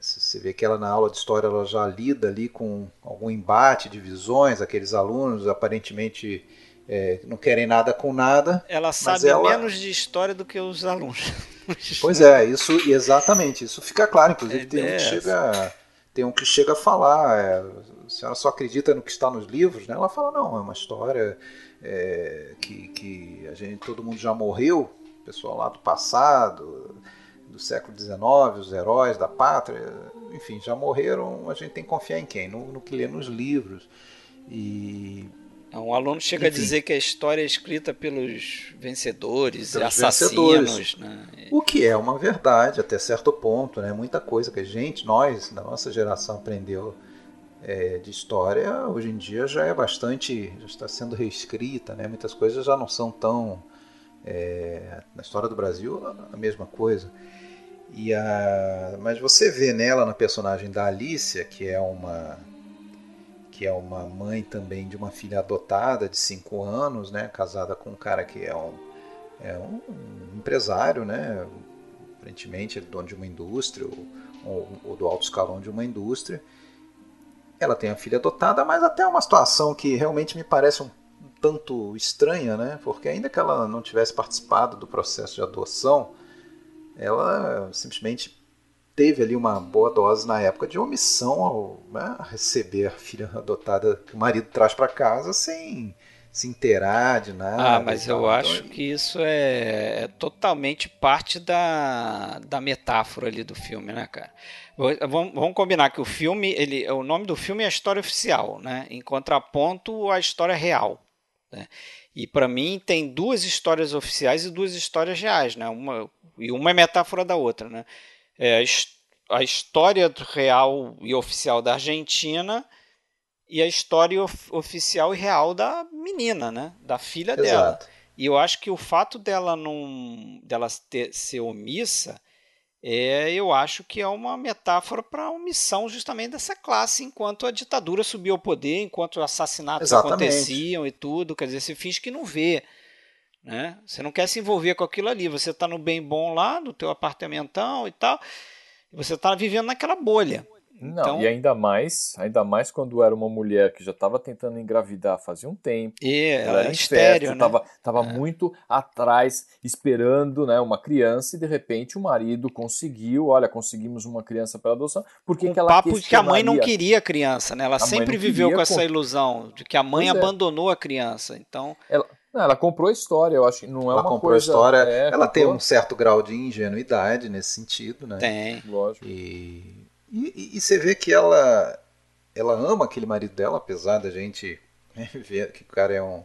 você vê que ela na aula de história ela já lida ali com algum embate de visões, aqueles alunos aparentemente é, não querem nada com nada. Ela sabe ela... menos de história do que os alunos. Pois é, isso exatamente, isso fica claro. Inclusive tem um que chega, tem um que chega a falar, é, a senhora só acredita no que está nos livros, né? Ela fala não, é uma história é, que, que a gente, todo mundo já morreu, pessoal lá do passado, do século XIX, os heróis da pátria, enfim, já morreram. A gente tem que confiar em quem? No, no que lê nos livros. E um aluno chega Enfim. a dizer que a história é escrita pelos vencedores pelos assassinos. Vencedores. Né? O que é uma verdade até certo ponto. Né? Muita coisa que a gente, nós, da nossa geração, aprendeu é, de história, hoje em dia já é bastante. já está sendo reescrita. Né? Muitas coisas já não são tão. É, na história do Brasil, a mesma coisa. E a, mas você vê nela, na personagem da Alicia, que é uma que é uma mãe também de uma filha adotada de 5 anos, né, casada com um cara que é um, é um empresário, né, aparentemente é dono de uma indústria ou, ou, ou, do alto escalão de uma indústria. Ela tem a filha adotada, mas até uma situação que realmente me parece um tanto estranha, né, porque ainda que ela não tivesse participado do processo de adoção, ela simplesmente teve ali uma boa dose na época de omissão ao né, receber a filha adotada que o marido traz para casa sem se inteirar de nada. Ah, mas eu acho então, que isso é, é, totalmente parte da, da metáfora ali do filme, né, cara? Vamos, vamos combinar que o filme, ele, o nome do filme é a história oficial, né? Em contraponto à história real. Né? E para mim tem duas histórias oficiais e duas histórias reais, né? Uma, e uma é metáfora da outra, né? É, a história real e oficial da Argentina e a história of oficial e real da menina, né? Da filha Exato. dela. E eu acho que o fato dela não dela ter, ser omissa é, eu acho que é uma metáfora para a omissão justamente dessa classe enquanto a ditadura subiu ao poder, enquanto assassinatos Exatamente. aconteciam e tudo, quer dizer, se finge que não vê. Né? Você não quer se envolver com aquilo ali. Você está no bem bom lá, no teu apartamentão e tal. E você está vivendo naquela bolha. Não, então... e ainda mais, ainda mais quando era uma mulher que já estava tentando engravidar fazia um tempo. E ela era estéreo, né? Tava, tava é. muito atrás, esperando né, uma criança, e de repente o marido conseguiu, olha, conseguimos uma criança para adoção. Por que, um que ela papo de que a mãe não queria criança, né? Ela sempre viveu com essa ilusão de que a mãe pois é. abandonou é. a criança. Então. Ela... Não, ela comprou a história, eu acho. Não é ela uma comprou coisa... a história. É, ela comprou... tem um certo grau de ingenuidade nesse sentido, né? Tem. Lógico. E e, e, você vê que ela, ela ama aquele marido dela, apesar da gente ver que o cara é um,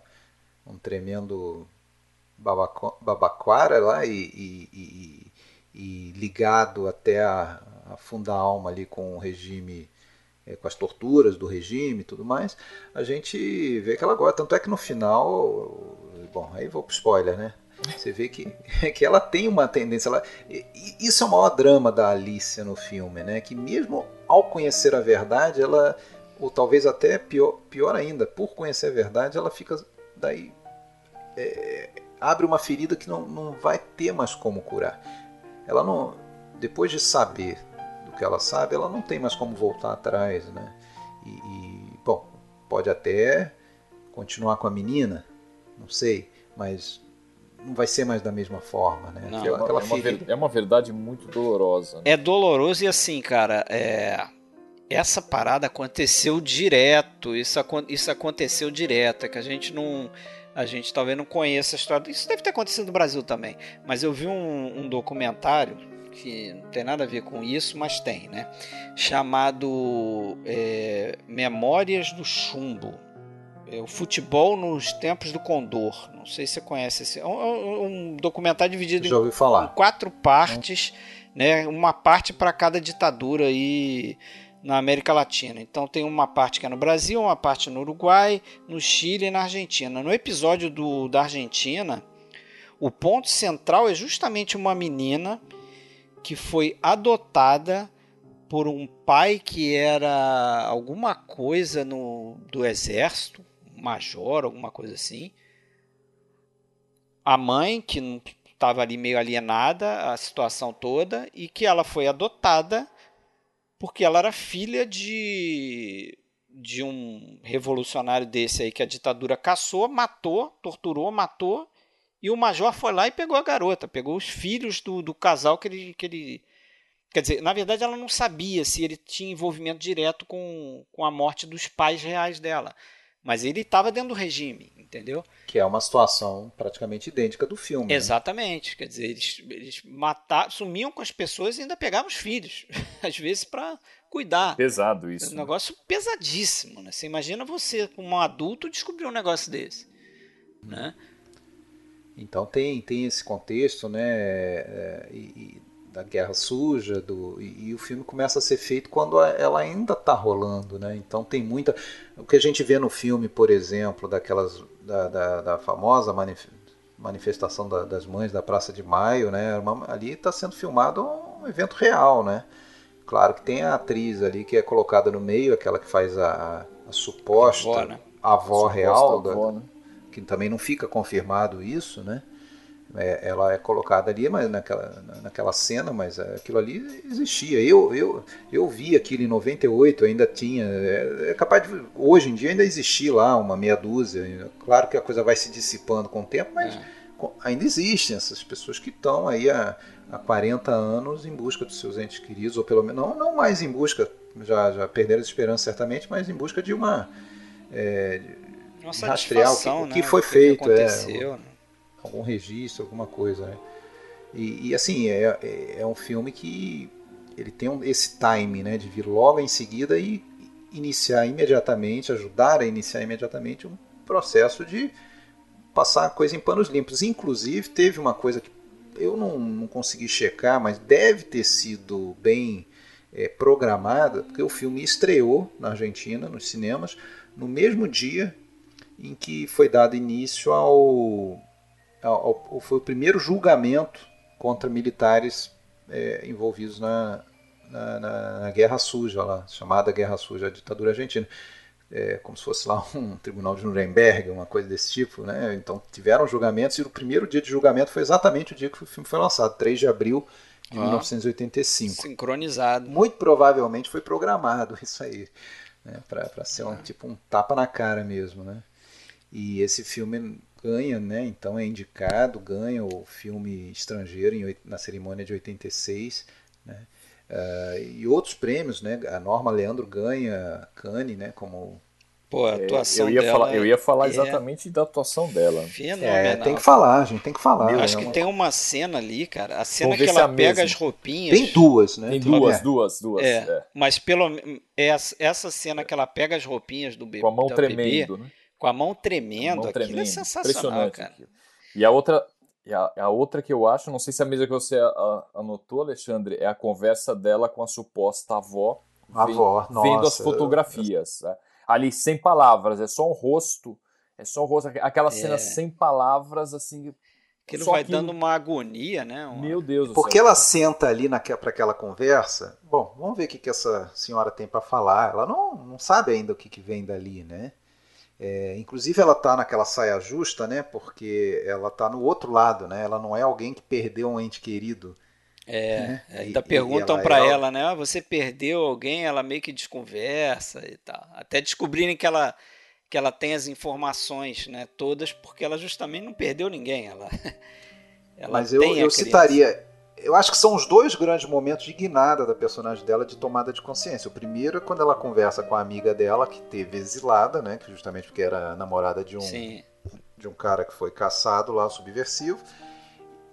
um tremendo babaco, babaquara lá e, e, e, ligado até a, a funda alma ali com o regime, é, com as torturas do regime e tudo mais, a gente vê que ela gosta. Tanto é que no final, bom, aí vou pro spoiler, né? Você vê que, que ela tem uma tendência. Ela, isso é o maior drama da Alicia no filme, né? Que mesmo ao conhecer a verdade, ela, ou talvez até pior, pior ainda, por conhecer a verdade, ela fica daí. É, abre uma ferida que não, não vai ter mais como curar. Ela não. Depois de saber que ela sabe, ela não tem mais como voltar atrás, né? E, e bom, pode até continuar com a menina, não sei, mas não vai ser mais da mesma forma, né? Não, Aquela, é, uma, é, uma, verdade muito dolorosa. Né? É doloroso e assim, cara, é... essa parada aconteceu direto. Isso, isso aconteceu direto. É que a gente não. A gente talvez não conheça a história. Isso deve ter acontecido no Brasil também. Mas eu vi um, um documentário que não tem nada a ver com isso, mas tem, né? Chamado é, Memórias do Chumbo é, o futebol nos tempos do Condor. Não sei se você conhece esse. É um, é um documentário dividido em, em, quatro partes, né? Uma parte para cada ditadura aí na América Latina. Então tem uma parte que é no Brasil, uma parte no Uruguai, no Chile e na Argentina. No episódio do, da Argentina, o ponto central é justamente uma menina que foi adotada por um pai que era alguma coisa no, do exército, major, alguma coisa assim. A mãe, que estava ali meio alienada a situação toda, e que ela foi adotada porque ela era filha de, de um revolucionário desse aí que a ditadura caçou, matou, torturou, matou, e o major foi lá e pegou a garota, pegou os filhos do, do casal que ele, que ele. Quer dizer, na verdade ela não sabia se ele tinha envolvimento direto com, com a morte dos pais reais dela. Mas ele estava dentro do regime, entendeu? Que é uma situação praticamente idêntica do filme. Né? Exatamente. Né? Quer dizer, eles, eles matavam, sumiam com as pessoas e ainda pegavam os filhos, às vezes para cuidar. Pesado isso. É um né? negócio pesadíssimo, né? Você imagina você, como um adulto, descobrir um negócio desse, né? Então tem, tem esse contexto, né? É, e, da guerra suja do e, e, o filme começa a ser feito quando ela ainda está rolando né então tem muita o que a gente vê no filme por exemplo daquelas da, da, da famosa manif, manifestação da, das mães da Praça de Maio né uma, ali está sendo filmado um evento real né claro que tem a atriz ali que é colocada no meio aquela que faz a, a suposta avó, né? avó real avó, né? Que também não fica confirmado isso né é, ela é colocada ali, mas naquela, naquela cena, mas aquilo ali existia. Eu, eu, eu vi aquilo em 98, ainda tinha. É, é capaz de. Hoje em dia ainda existir lá uma meia dúzia. Claro que a coisa vai se dissipando com o tempo, mas é. ainda existem essas pessoas que estão aí há, há 40 anos em busca dos seus entes queridos, ou pelo menos. Não, não mais em busca, já, já perderam a esperança certamente, mas em busca de uma. É, uma rastrear o que, né? o que foi feito. Que é, né? algum registro, alguma coisa. Né? E, e, assim, é, é, é, um filme que ele tem um, esse time né, de vir logo em seguida e iniciar imediatamente, ajudar a iniciar imediatamente um processo de passar a coisa em panos limpos. Inclusive, teve uma coisa que eu não, não consegui checar, mas deve ter sido bem é, programada, porque o filme estreou na Argentina, nos cinemas, no mesmo dia em que foi dado início ao foi o primeiro julgamento contra militares é, envolvidos na, na, na, na, Guerra Suja, lá, chamada Guerra Suja, a ditadura argentina. é, como se fosse lá um tribunal de Nuremberg, uma coisa desse tipo, né? Então tiveram julgamentos e o primeiro dia de julgamento foi exatamente o dia que o filme foi lançado, 3 de abril de ah, 1985. Sincronizado. Muito provavelmente foi programado isso aí, né? para ser um, tipo um tapa na cara mesmo, né? E esse filme ganha, né? Então é indicado, ganha o filme estrangeiro em, na cerimônia de 86, né? Uh, e outros prêmios, né? A Norma Leandro ganha Cannes, né? Como Pô, a é, atuação eu ia dela falar, eu ia falar é exatamente da atuação dela. Fenomenal. É, tem que falar, gente, tem que falar. Eu acho que tem uma cena ali, cara, a cena que ela pega as roupinhas. Tem duas, né? Tem duas, duas, duas. É, é, mas pelo essa cena que ela pega as roupinhas do bebê, com a mão tremendo, bebê, né? Com a mão tremendo, a mão aquilo é sensacional, cara. Aquilo. E a outra, e a, a, outra que eu acho, não sei se é a mesma que você anotou, Alexandre, é a conversa dela com a suposta avó. A avó, vendo, nossa. Vendo as fotografias. Eu... Né? Ali, sem palavras, é só um rosto. É só um rosto. Aquela é. cena sem palavras, assim. Aquilo vai aquilo... dando uma agonia, né? Uma... Meu Deus do Porque ela senta ali para aquela conversa. Bom, vamos ver o que, que essa senhora tem para falar. Ela não, não sabe ainda o que, que vem dali, né? É, inclusive ela está naquela saia justa, né? Porque ela está no outro lado, né? Ela não é alguém que perdeu um ente querido. É, né? ainda e, perguntam para ela, ela, né? Ah, você perdeu alguém? Ela meio que desconversa e tal. Até descobrirem que ela que ela tem as informações, né? Todas, porque ela justamente não perdeu ninguém. Ela, ela Mas eu, eu citaria eu acho que são os dois grandes momentos de guinada da personagem dela de tomada de consciência. O primeiro é quando ela conversa com a amiga dela que teve exilada, né, que justamente porque era namorada de um Sim. de um cara que foi caçado lá subversivo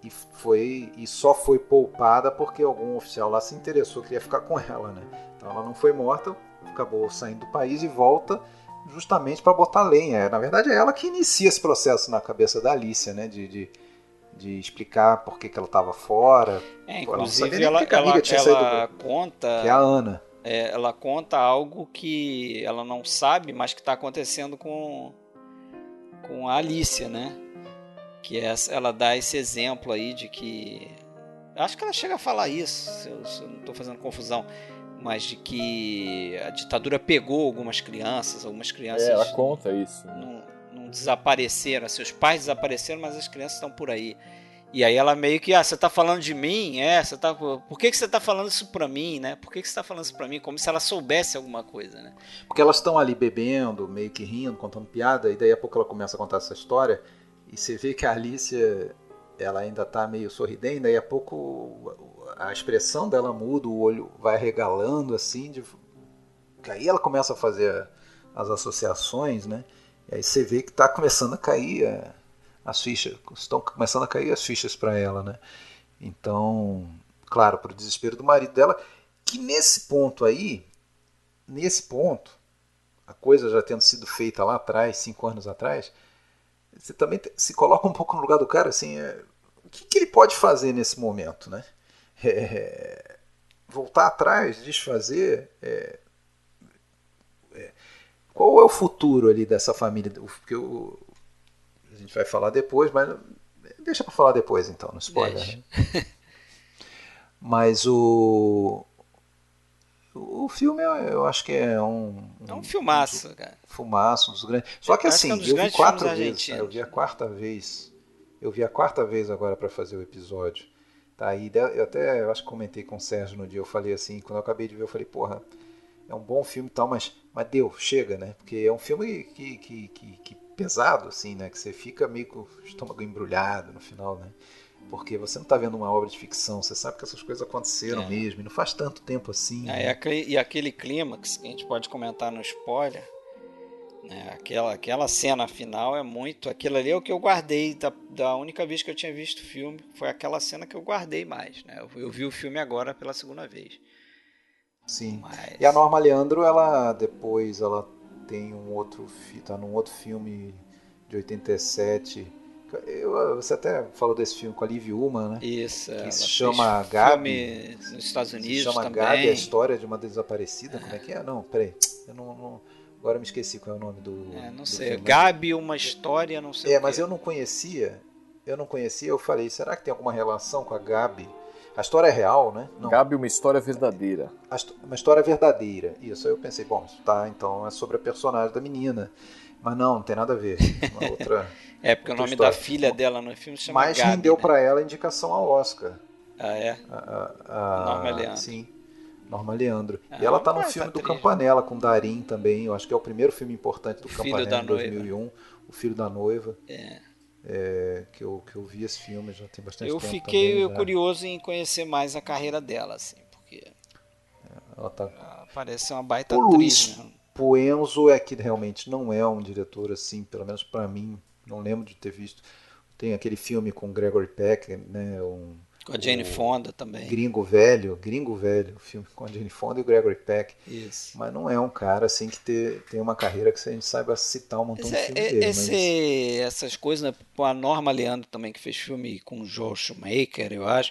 e foi e só foi poupada porque algum oficial lá se interessou queria ficar com ela, né? Então ela não foi morta, acabou saindo do país e volta justamente para botar lenha. Na verdade é ela que inicia esse processo na cabeça da Alicia, né, de, de de explicar por que, que ela estava fora. É, inclusive ela, ela, ela, conta. Que é a Ana. É, ela conta algo que ela não sabe, mas que está acontecendo com, com a Alicia, né? Que é, ela dá esse exemplo aí de que. Acho que ela chega a falar isso, se eu, se eu não estou fazendo confusão mas de que a ditadura pegou algumas crianças, algumas crianças. É, ela conta isso. Não desapareceram, seus pais desapareceram, mas as crianças estão por aí. E aí ela meio que, ah, você tá falando de mim? É, você tá. Por que, que você tá falando isso pra mim, né? Por que, que você tá falando isso pra mim? Como se ela soubesse alguma coisa, né? Porque elas estão ali bebendo, meio que rindo, contando piada, e daí a pouco ela começa a contar essa história, e você vê que a Alicia, ela ainda tá meio sorridente, daí a pouco a expressão dela muda, o olho vai regalando assim, de... aí ela começa a fazer as associações, né? E aí você vê que está começando a cair é, as fichas, estão começando a cair as fichas para ela, né? Então, claro, para o desespero do marido dela, que nesse ponto aí, nesse ponto, a coisa já tendo sido feita lá atrás, cinco anos atrás, você também se coloca um pouco no lugar do cara, assim, é, o que, que, ele pode fazer nesse momento, né? É, voltar atrás, desfazer, é, qual é o futuro ali dessa família? Porque o, a gente vai falar depois, mas deixa para falar depois então, no spoiler. Né? mas o o filme eu acho que é um é um filmaço, um, cara. Filmaço, um dos grandes. Só que assim, é um eu vi quatro vezes, eu vi a quarta vez. Eu vi a quarta vez agora para fazer o episódio. Tá aí, eu até eu acho que comentei com o Sérgio no dia, eu falei assim, quando eu acabei de ver, eu falei, porra, é um bom filme e tal, mas, mas deu, chega, né? Porque é um filme que, que, que, que pesado, assim, né? Que você fica meio com o estômago embrulhado no final, né? Porque você não está vendo uma obra de ficção, você sabe que essas coisas aconteceram é. mesmo, e não faz tanto tempo assim. É, né? E aquele clímax que a gente pode comentar no spoiler, né? aquela, aquela cena final é muito. Aquilo ali é o que eu guardei da, da única vez que eu tinha visto o filme, foi aquela cena que eu guardei mais. Né? Eu, eu vi o filme agora pela segunda vez. Sim. Mas... E a Norma Leandro, ela depois ela tem um outro, tá num outro filme de 87. Eu, você até falou desse filme com a Liv Ullman, né? Isso. Que se chama Gabi. nos Estados Unidos se chama também. Gabi, a história de uma desaparecida. Como é que é? Não, peraí. Eu não, não, agora eu me esqueci qual é o nome do. É, não do sei. Filme. Gabi, uma história, não sei. É, mas eu não conhecia. Eu não conhecia. Eu falei, será que tem alguma relação com a Gabi? A história é real, né? Não. Gabi, uma história verdadeira. Uma história verdadeira. Isso. Aí eu pensei, bom, tá, então é sobre a personagem da menina. Mas não, não tem nada a ver. Uma outra. é, porque outra o nome história. da filha dela no filme se chama Mas Gabi, rendeu né? para ela a indicação ao Oscar. Ah, é? A, a, a, Norma Leandro. Sim. Norma Leandro. Ah, e ela tá no mas filme do atriz, Campanella com Darim também. Eu acho que é o primeiro filme importante do Filho Campanella da em 2001. O Filho da Noiva. É. É, que, eu, que eu vi esse filme já tem bastante Eu tempo. fiquei também, já. curioso em conhecer mais a carreira dela, assim, porque Ela tá... ela parece ser uma baita O atriz. Luiz Né? Puenzo é que realmente não é um diretor assim, pelo menos para mim, não lembro de ter visto. Tem aquele filme com Gregory Peck, né, um Com a Jane Fonda também. Gringo Velho, Gringo Velho, o filme com a Jane Fonda e o Gregory Peck. Isso. Mas não é um cara assim que ter, tem uma carreira que a gente saiba citar um montão Esse, de é- filme é- dele. esse- essas coisas, né? A Norma Leandro também, que fez filme com o Joel Schumacher, eu acho.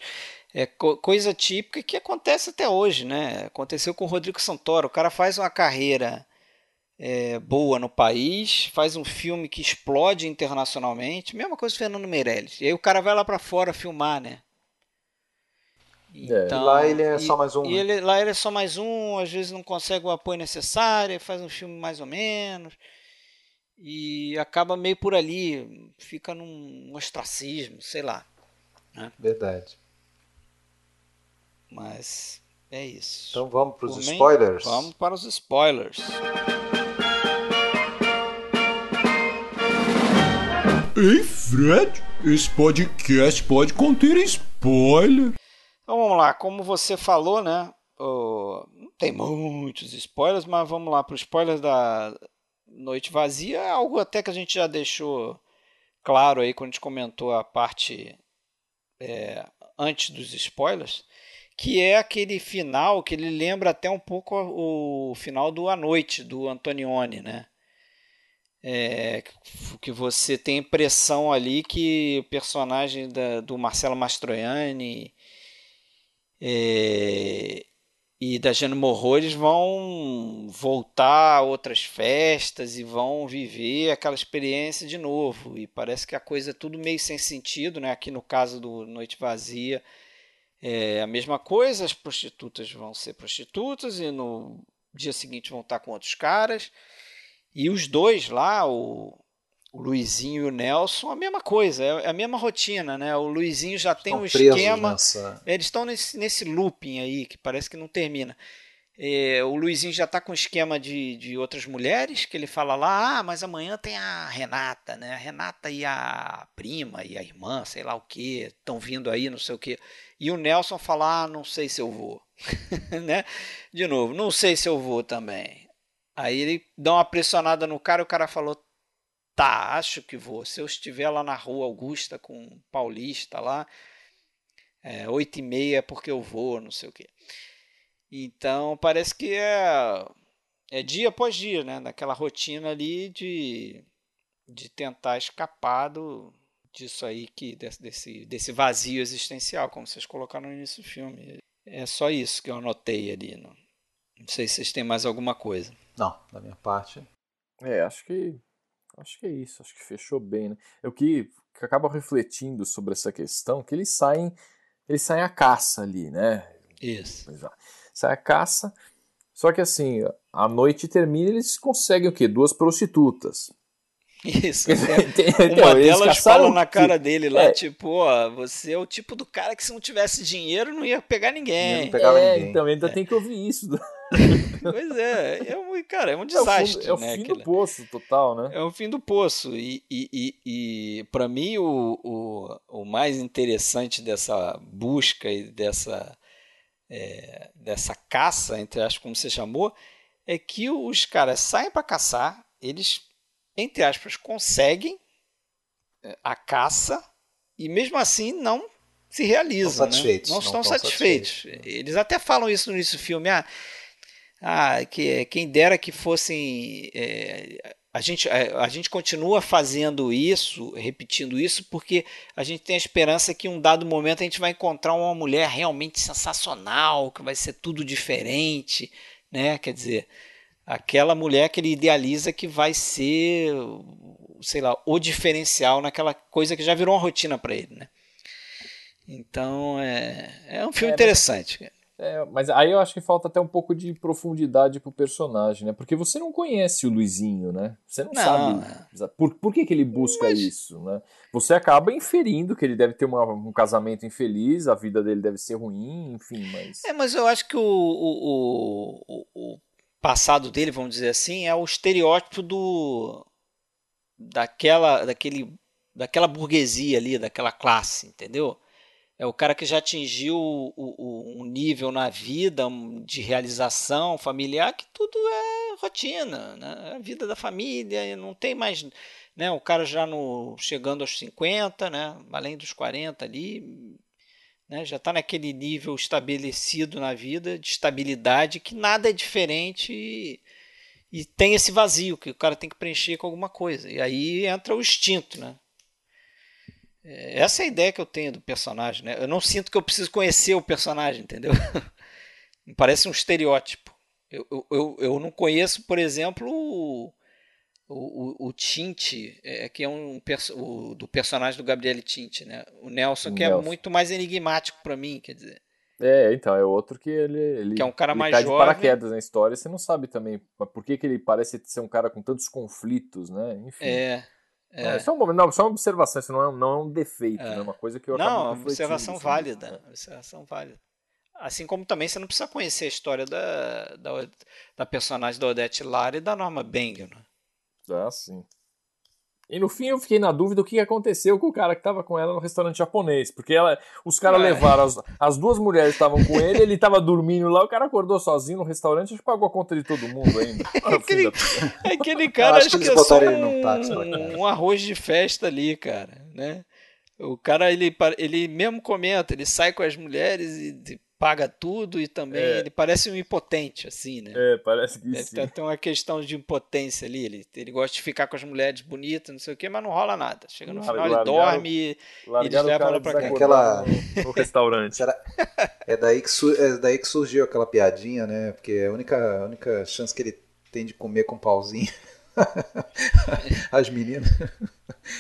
É co- coisa típica que acontece até hoje, né? Aconteceu com o Rodrigo Santoro. O cara faz uma carreira é, boa no país, faz um filme que explode internacionalmente. Mesma coisa com o Fernando Meirelles. E aí o cara vai lá pra fora filmar, né? É. E lá ele é e- só mais um, E né? ele, lá ele é só mais um, às vezes não consegue o apoio necessário, faz um filme mais ou menos. E acaba meio por ali, fica num ostracismo, sei lá. Verdade. Mas é isso. Então vamos para os Por spoilers? Vamos para os spoilers. Ei, Fred, esse podcast pode conter spoiler. Então vamos lá, como você falou, né? o- não tem muitos spoilers, mas vamos lá para o spoiler da Noite Vazia. É algo até que a gente já deixou claro aí quando a gente comentou a parte é, antes dos spoilers, que é aquele final que ele lembra até um pouco o final do A Noite, do Antonioni, né? É, que você tem impressão ali que o personagem da- do Marcelo Mastroianni é, e da Jane Morro eles vão voltar a outras festas e vão viver aquela experiência de novo. E parece que a coisa é tudo meio sem sentido, né? Aqui no caso do Noite Vazia é a mesma coisa, as prostitutas vão ser prostitutas e no dia seguinte vão estar com outros caras. E os dois lá, o, o Luizinho e o Nelson, a mesma coisa, é a mesma rotina, né? O Luizinho já tem um esquema. nessa... Eles estão nesse, nesse looping aí, que parece que não termina. É, o Luizinho já está com esquema de, de outras mulheres, que ele fala lá, ah, mas amanhã tem a Renata, né? A Renata e a prima e a irmã, sei lá o que, estão vindo aí, não sei o que. E o Nelson fala, ah, não sei se eu vou. né? De novo, não sei se eu vou também. Aí ele dá uma pressionada no cara e o cara falou, tá, acho que vou. Se eu estiver lá na rua Augusta com o Paulista lá, é, 8 e meia é porque eu vou, não sei o quê. Então parece que é, é dia após dia, né? Daquela rotina ali de, de tentar escapar do, disso aí, que, desse, desse, desse vazio existencial, como vocês colocaram no início do filme. É só isso que eu anotei ali. Não, não sei se vocês têm mais alguma coisa. Não, da minha parte. É, acho que acho que é isso, acho que fechou bem, né? Eu que, que acaba refletindo sobre essa questão, que eles saem, eles saem à caça ali, né? Isso. É. Sai a caça. Só que assim, a noite termina e eles conseguem o quê? Duas prostitutas. Isso. é. Então, Uma eles delas fala na que- cara dele lá, É. tipo, ó, você é o tipo do cara que se não tivesse dinheiro não ia pegar ninguém. Não pegava é, ninguém. então ainda tem que ouvir isso. Pois é, é um, cara, é um É o, desastre, é o né? fim aquele- do poço total, né? É o fim do poço. E, e, e, e para mim, o, o, o mais interessante dessa busca e dessa, é, dessa caça, entre aspas, como você chamou, é que os caras saem para caçar, eles, entre aspas, conseguem é, a caça e mesmo assim não se realizam. Estão né? Não não estão estão satisfeitos. satisfeitos. Eles até falam isso no início do filme. Ah, ah, que quem dera que fossem. é, a, gente, a, a gente continua fazendo isso, repetindo isso, porque a gente tem a esperança que em um dado momento a gente vai encontrar uma mulher realmente sensacional, que vai ser tudo diferente, né? Quer dizer, aquela mulher que ele idealiza que vai ser, sei lá, o diferencial naquela coisa que já virou uma rotina para ele, né? Então é, é um filme é, interessante. Mas... É, mas aí eu acho que falta até um pouco de profundidade pro personagem, né? Porque você não conhece o Luizinho, né? Você não, não sabe por, por que, que ele busca mas... isso, né? Você acaba inferindo que ele deve ter uma, um casamento infeliz, a vida dele deve ser ruim, enfim, mas... É, mas eu acho que o, o, o, o passado dele, vamos dizer assim, é o estereótipo do... daquela, daquele, daquela burguesia ali, daquela classe, entendeu? É o cara que já atingiu o, o, um nível na vida de realização familiar que tudo é rotina, né? a vida da família, não tem mais, né? o cara já no, chegando aos 50, né? além dos 40 ali, né? já está naquele nível estabelecido na vida, de estabilidade, que nada é diferente e, e tem esse vazio que o cara tem que preencher com alguma coisa, e aí entra o instinto, né? É, essa é a ideia que eu tenho do personagem, né? Eu não sinto que eu preciso conhecer o personagem, entendeu? Me parece um estereótipo. Eu, eu, eu não conheço, por exemplo, o, o, o Tinte, é, que é um o, do personagem do Gabriel Tinte, né? O Nelson, que é Nelson. é muito mais enigmático para mim, quer dizer. É, então, é outro que ele, ele que é um cara mais jovem. de paraquedas na história, você não sabe também por que, que ele parece ser um cara com tantos conflitos, né? Enfim. É. É. Só, uma, não, só uma observação, isso não é, não é um defeito, é. né? uma coisa que eu Não, é uma observação assim, válida. Né? Observação válida. Assim como também você não precisa conhecer a história da, da, da personagem da Odette Lara e da Norma Banger. Né? Ah, sim. E no fim eu fiquei na dúvida o que aconteceu com o cara que estava com ela no restaurante japonês. Porque ela, os caras é. levaram, as, as duas mulheres estavam com ele, ele estava dormindo lá, o cara acordou sozinho no restaurante e pagou a conta de todo mundo ainda. aquele, aquele cara acho, acho que, que é só um, táxi, um arroz de festa ali, cara, né? O cara, ele, ele mesmo comenta, ele sai com as mulheres e paga tudo e também é. ele parece um impotente, assim, né? É, parece que é, sim. Tem uma questão de impotência ali. Ele, ele gosta de ficar com as mulheres bonitas, não sei o quê, mas não rola nada. Chega no final, ele dorme e eles levam ela pra cá. Aquela... No, restaurante. Será... É, daí que su... é daí que surgiu aquela piadinha, né? Porque a única, a única chance que ele tem de comer com pauzinho as meninas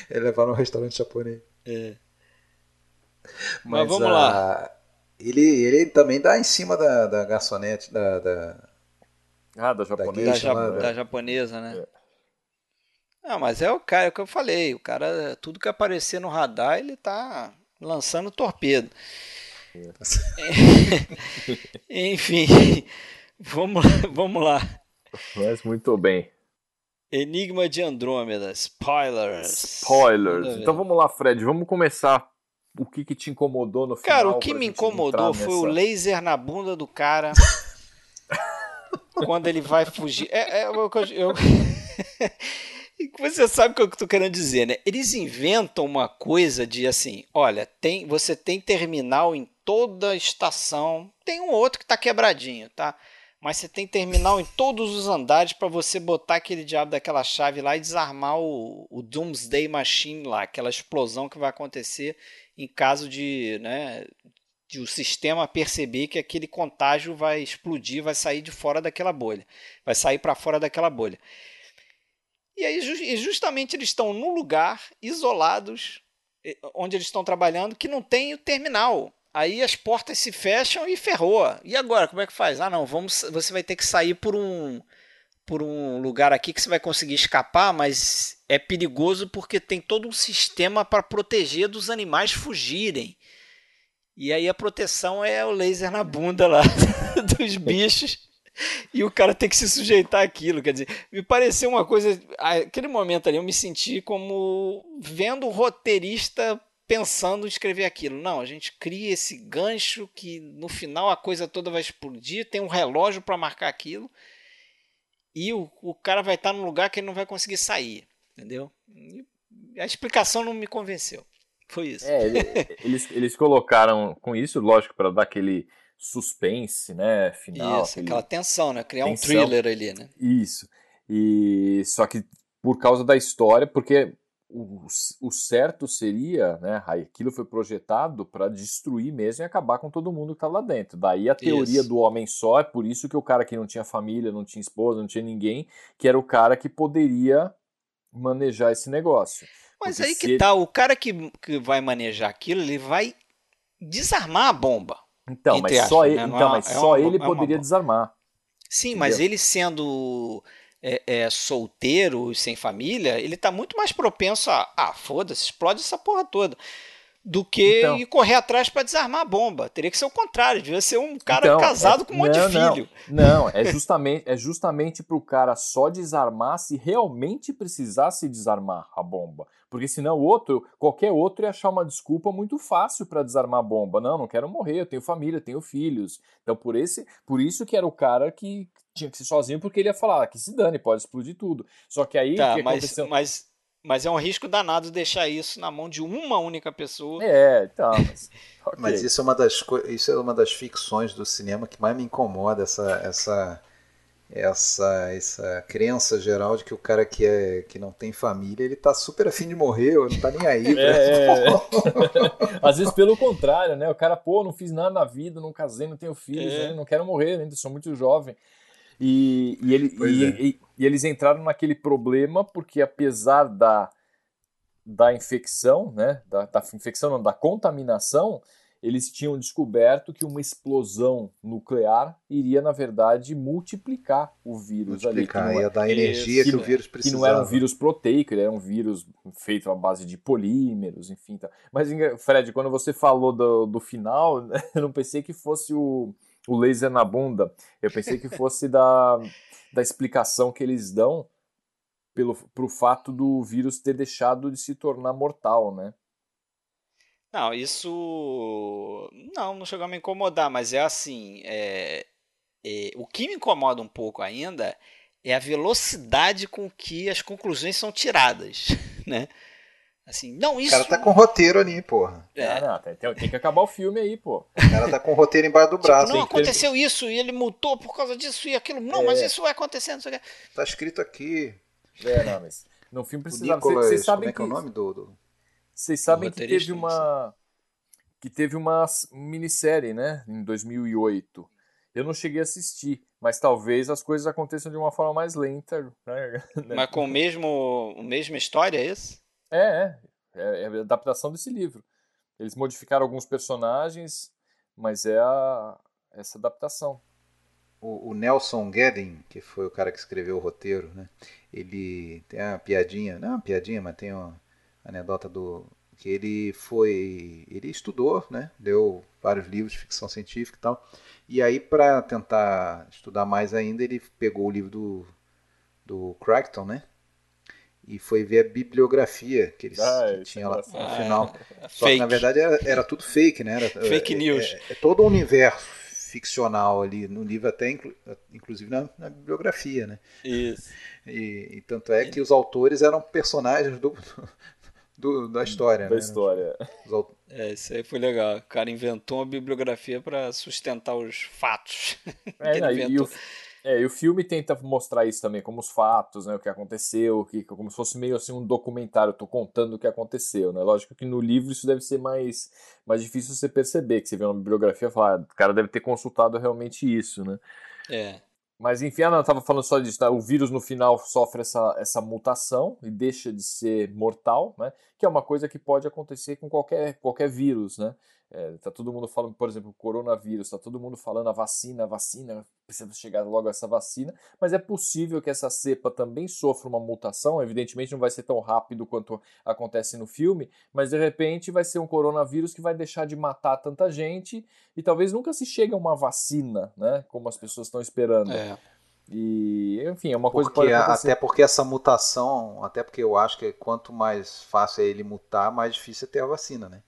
é levar no restaurante japonês. É. Mas, mas vamos a... lá. Ele, ele também dá em cima da, da garçonete, da, da. Ah, da japonesa. Da, ja, da japonesa, né? É. Não, mas é o cara, é o que eu falei. O cara, tudo que aparecer no radar, ele tá lançando torpedo. É. Enfim, vamos, vamos lá. Mas muito bem. Enigma de Andrômeda, spoilers. Spoilers. Então vamos lá, Fred, vamos começar o que, que te incomodou no final? Cara, o que me incomodou foi nessa... o laser na bunda do cara quando ele vai fugir. É, é eu, eu... Você sabe o que eu estou querendo dizer, né? Eles inventam uma coisa de assim, olha, tem, você tem terminal em toda a estação, tem um outro que está quebradinho, tá? Mas você tem terminal em todos os andares para você botar aquele diabo daquela chave lá e desarmar o, o Doomsday Machine lá, aquela explosão que vai acontecer em caso de, né, de o sistema perceber que aquele contágio vai explodir, vai sair de fora daquela bolha, vai sair para fora daquela bolha. E aí justamente eles estão num lugar isolados onde eles estão trabalhando que não tem o terminal. Aí as portas se fecham e ferrou. E agora, como é que faz? Ah, não, vamos, você vai ter que sair por um por um lugar aqui que você vai conseguir escapar, mas é perigoso porque tem todo um sistema para proteger dos animais fugirem. E aí a proteção é o laser na bunda lá dos bichos. E o cara tem que se sujeitar àquilo. Quer dizer, me pareceu uma coisa. Aquele momento ali eu me senti como vendo o roteirista pensando em escrever aquilo. Não, a gente cria esse gancho que no final a coisa toda vai explodir, tem um relógio para marcar aquilo e o, o cara vai estar num lugar que ele não vai conseguir sair, entendeu? E a explicação não me convenceu. Foi isso. É, eles, eles colocaram com isso, lógico, para dar aquele suspense, né, final. Isso, aquela tensão, né? Criar tensão. um thriller ali, né? Isso. E só que por causa da história, porque o, o certo seria, né, aquilo foi projetado para destruir mesmo e acabar com todo mundo que estava lá dentro. Daí a teoria isso. do homem só, é por isso que o cara que não tinha família, não tinha esposa, não tinha ninguém, que era o cara que poderia manejar esse negócio. Mas Porque aí que ele... tá, o cara que, que vai manejar aquilo, ele vai desarmar a bomba. Então, mas aspas, só né? ele, Não então, é- mas é só uma- ele é uma poderia bomba. desarmar. Sim, mas Entendeu? ele sendo é, é, solteiro e sem família, ele tá muito mais propenso a, ah, foda-se, explode essa porra toda. Do que Então. ir correr atrás pra desarmar a bomba. Teria que ser o contrário, devia ser um cara Então, casado é- com um monte não, de não. filho. Não, é justamente, é justamente pro cara só desarmar se realmente precisasse desarmar a bomba. Porque senão o outro, qualquer outro ia achar uma desculpa muito fácil para desarmar a bomba. Não, não quero morrer, eu tenho família, tenho filhos. Então por esse, por isso que era o cara que tinha que ser sozinho, porque ele ia falar "Ah, que se dane, pode explodir tudo. Só que aí o Tá, que mas, aconteceu? mas, mas é um risco danado deixar isso na mão de uma única pessoa. É, então, mas, ok. Mas isso é uma das isso é uma das ficções do cinema que mais me incomoda essa essa essa essa crença geral de que o cara que é que não tem família ele tá super afim de morrer, ou não tá nem aí. pra- É, é. Às vezes pelo contrário, né? O cara, pô, não fiz nada na vida, não casei, não tenho filhos, É. né? não quero morrer, ainda sou muito jovem. E, e, ele, e, é. e- e eles entraram naquele problema porque apesar da, da infecção, né? Da, da infecção, não, da contaminação, eles tinham descoberto que uma explosão nuclear iria, na verdade, multiplicar o vírus ali. que Multiplicar, não é- ia dar energia que que, o vírus que precisava. não era um vírus proteico, ele era um vírus feito à base de polímeros, enfim. Tá. Mas, Fred, quando você falou do, do final, eu não pensei que fosse o, o laser na bunda. Eu pensei que fosse da, da explicação que eles dão pelo pro fato do vírus ter deixado de se tornar mortal, né? Não, isso. Não, não chegou a me incomodar, mas é assim. é- é, o que me incomoda um pouco ainda é a velocidade com que as conclusões são tiradas, né? Assim, não, O isso. cara tá com roteiro ali, porra. é, Ah, não, tem, tem- tem que acabar o filme aí, pô. O cara tá com o roteiro embaixo do tipo, braço. não, hein? aconteceu isso e ele multou por causa disso e aquilo. Não, É. mas isso vai acontecer, não o. Tá escrito aqui. É, não, mas no filme O precisava. Nicolas, Vocês sabem como é que é o nome do, do- Vocês sabem que teve uma que teve uma minissérie, né, em 2008. Eu não cheguei a assistir, mas talvez as coisas aconteçam de uma forma mais lenta, né? Mas com o mesmo, a mesma história, é isso? É, é, é, é a adaptação desse livro. Eles modificaram alguns personagens, mas é a, essa adaptação. o, o Nelson Guedin, que foi o cara que escreveu o roteiro, né? Ele tem uma piadinha, não é uma piadinha, mas tem uma anedota do que ele foi, ele estudou, né? Deu vários livros de ficção científica e tal. E aí para tentar estudar mais ainda, ele pegou o livro do do Crichton, né? E foi ver a bibliografia que eles Ah, que isso é tinha lá no final. É Só que fake. na verdade era, era tudo fake, né? Era, Fake é- news. É, é todo um universo ficcional ali no livro, até inclu- inclusive na, na bibliografia, né? Isso. E, e tanto é que os autores eram personagens do, do- da história, da né? história. Os É, isso aí foi legal. O cara inventou uma bibliografia para sustentar os fatos. É, que não, e, inventou. o, é, e o filme tenta mostrar isso também, como os fatos, né, o que aconteceu, que, como se fosse meio assim um documentário, tô contando o que aconteceu, né? Lógico que no livro isso deve ser mais, mais difícil você perceber, que você vê uma bibliografia e fala, ah, o cara deve ter consultado realmente isso, né? É. Mas enfim, ah, não, eu tava falando só disso, tá? o vírus no final sofre essa, essa mutação e deixa de ser mortal, né? Que é uma coisa que pode acontecer com qualquer, qualquer vírus, né? É, tá todo mundo falando, por exemplo, coronavírus, tá todo mundo falando a vacina, a vacina, precisa chegar logo essa vacina, mas é possível que essa cepa também sofra uma mutação, evidentemente não vai ser tão rápido quanto acontece no filme, mas de repente vai ser um coronavírus que vai deixar de matar tanta gente e talvez nunca se chegue a uma vacina, né? Como as pessoas estão esperando. É. E, enfim, é uma coisa que Porque, pode a- acontecer. até porque essa mutação, até porque eu acho que quanto mais fácil é ele mutar, mais difícil é ter a vacina, né?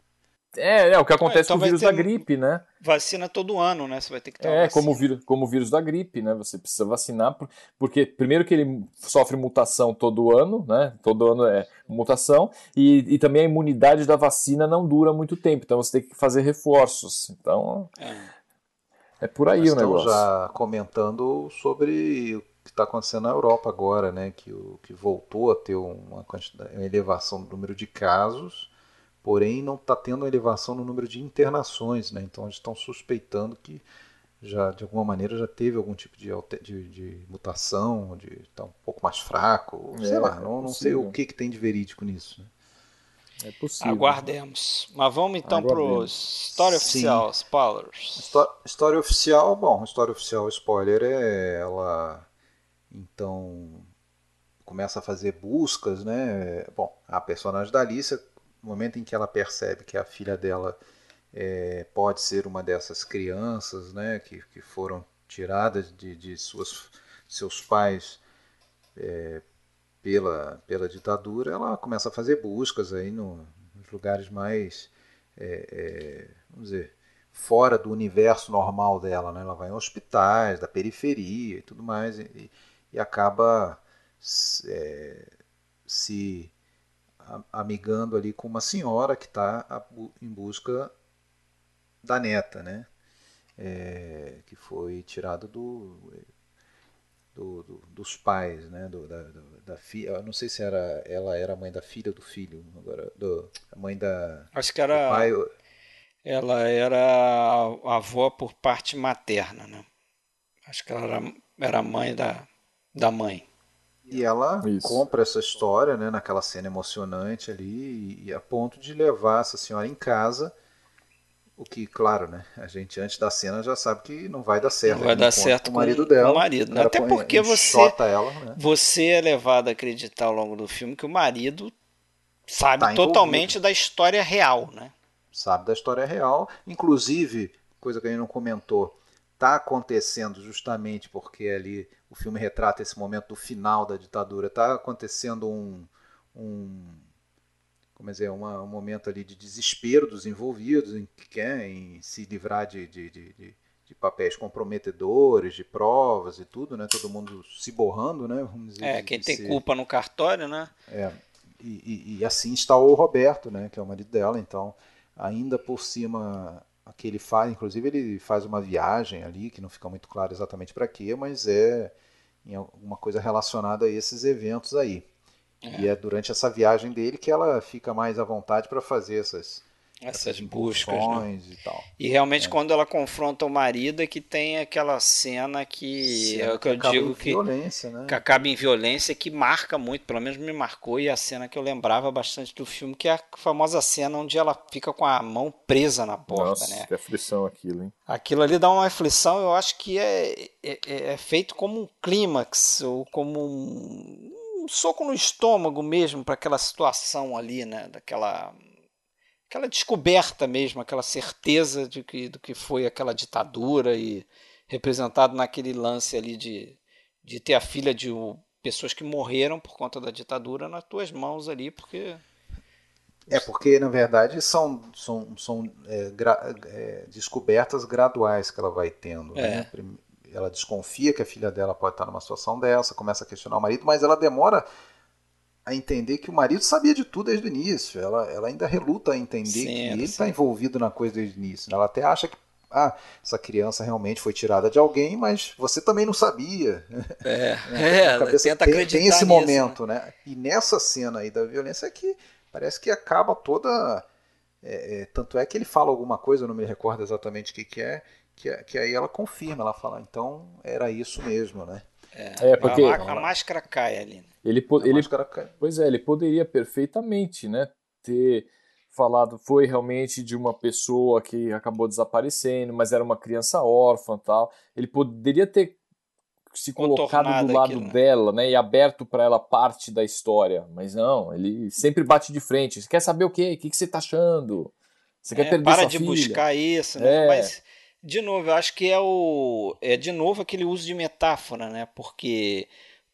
É, é o que acontece então com o vírus ter da gripe, né? Vacina todo ano, né? Você vai ter que ter É, como o, vírus, como o vírus da gripe, né? Você precisa vacinar, por- porque primeiro que ele sofre mutação todo ano, né? Todo ano é mutação, e, e também a imunidade da vacina não dura muito tempo, então você tem que fazer reforços. Então, É. é por aí Nós o negócio. já comentando sobre o que está acontecendo na Europa agora, né? Que, o, que voltou a ter uma, quantidade, uma elevação no número de casos, porém não está tendo uma elevação no número de internações, né? Então eles estão suspeitando que já de alguma maneira já teve algum tipo de, de, de mutação, de estar um pouco mais fraco, sei É, lá, é não, não sei o que, que tem de verídico nisso. Né? É possível. Aguardemos. Mas vamos então para história Sim. oficial, spoilers. Histó- História oficial, bom, história oficial, spoiler, é ela então começa a fazer buscas, né? Bom, a personagem da Alicia, no momento em que ela percebe que a filha dela é, pode ser uma dessas crianças, né? Que, que foram tiradas de, de suas, seus pais é, pela, pela ditadura, ela começa a fazer buscas aí no- nos lugares mais, é, é, vamos dizer, fora do universo normal dela, né? Ela vai em hospitais, da periferia e tudo mais, e, e acaba é, se amigando ali com uma senhora que está em busca da neta, né? É, que foi tirado do, do- do- dos pais, né? Do, da, da filha. Não sei se era ela era a mãe da filha ou do filho, agora do, a mãe da Acho que era. pai. Ela era a avó por parte materna, né? Acho que ela era, era a mãe da, da mãe. E ela Isso. compra essa história, né, naquela cena emocionante ali, e, e a ponto de levar essa senhora em casa, o que, claro, né, a gente antes da cena já sabe que não vai dar certo. Não vai aquele dar certo com o marido com dela. o marido, né? Até porque você- ela, né? Você é levado a acreditar ao longo do filme que o marido sabe Tá totalmente da história real, né? sabe da história real. Inclusive, coisa que a gente não comentou, está acontecendo justamente porque ali o filme retrata esse momento do final da ditadura. Está acontecendo um, um como dizer, uma, um momento ali de desespero dos envolvidos em que querem se livrar de, de, de, de- papéis comprometedores, de provas e tudo, né? Todo mundo se borrando, né? Vamos dizer, É, quem tem ser- culpa no cartório, né? é, e, e- e assim está o Roberto, né, que é o marido dela. Então, ainda por cima, aquele faz, inclusive ele faz uma viagem ali que não fica muito claro exatamente para quê, mas é em alguma coisa relacionada a esses eventos aí. E é durante essa viagem dele que ela fica mais à vontade para fazer essas, Essas buscas, né? e tal. E realmente quando ela confronta o marido é que tem aquela cena que é o que eu acaba em digo que, violência, né? que acaba em violência que marca muito, pelo menos me marcou e é a cena que eu lembrava bastante do filme, que é a famosa cena onde ela fica com a mão presa na porta, Nossa, né? que aflição aquilo, hein? Aquilo ali dá uma aflição, eu acho que é, é, é feito como um clímax, ou como um, um soco no estômago mesmo para aquela situação ali, né? Daquela aquela descoberta mesmo, aquela certeza de que, do que foi aquela ditadura e representado naquele lance ali de, de ter a filha de pessoas que morreram por conta da ditadura nas tuas mãos ali, porque É porque, na verdade, são, são, são é, gra- é, descobertas graduais que ela vai tendo. É. né? Ela desconfia que a filha dela pode estar numa situação dessa, começa a questionar o marido, mas ela demora a entender que o marido sabia de tudo desde o início. Ela, ela ainda reluta a entender Sim, que ele está envolvido na coisa desde o início. Ela até acha que ah, essa criança realmente foi tirada de alguém, mas você também não sabia. é, Na é ela cabeça tenta tem, acreditar tem esse nisso, né? momento, né? E nessa cena aí da violência é que parece que acaba toda. é, é, tanto é que ele fala alguma coisa, eu não me recordo exatamente o que, que é, que, que aí ela confirma, ela fala, então era isso mesmo, né? É, porque A, a máscara cai ali. né? ele, po- A ele, máscara cai. pois é, ele poderia perfeitamente, né, ter falado foi realmente de uma pessoa que acabou desaparecendo, mas era uma criança órfã, tal. Ele poderia ter se colocado do lado aquilo, né? dela, né, e aberto para ela parte da história, mas não, ele sempre bate de frente. Você quer saber o quê? O que, que você tá achando? Você quer É, perder para sua de filha? buscar isso, né? É. Mas, de novo, eu acho que é o. É de novo aquele uso de metáfora, né? Porque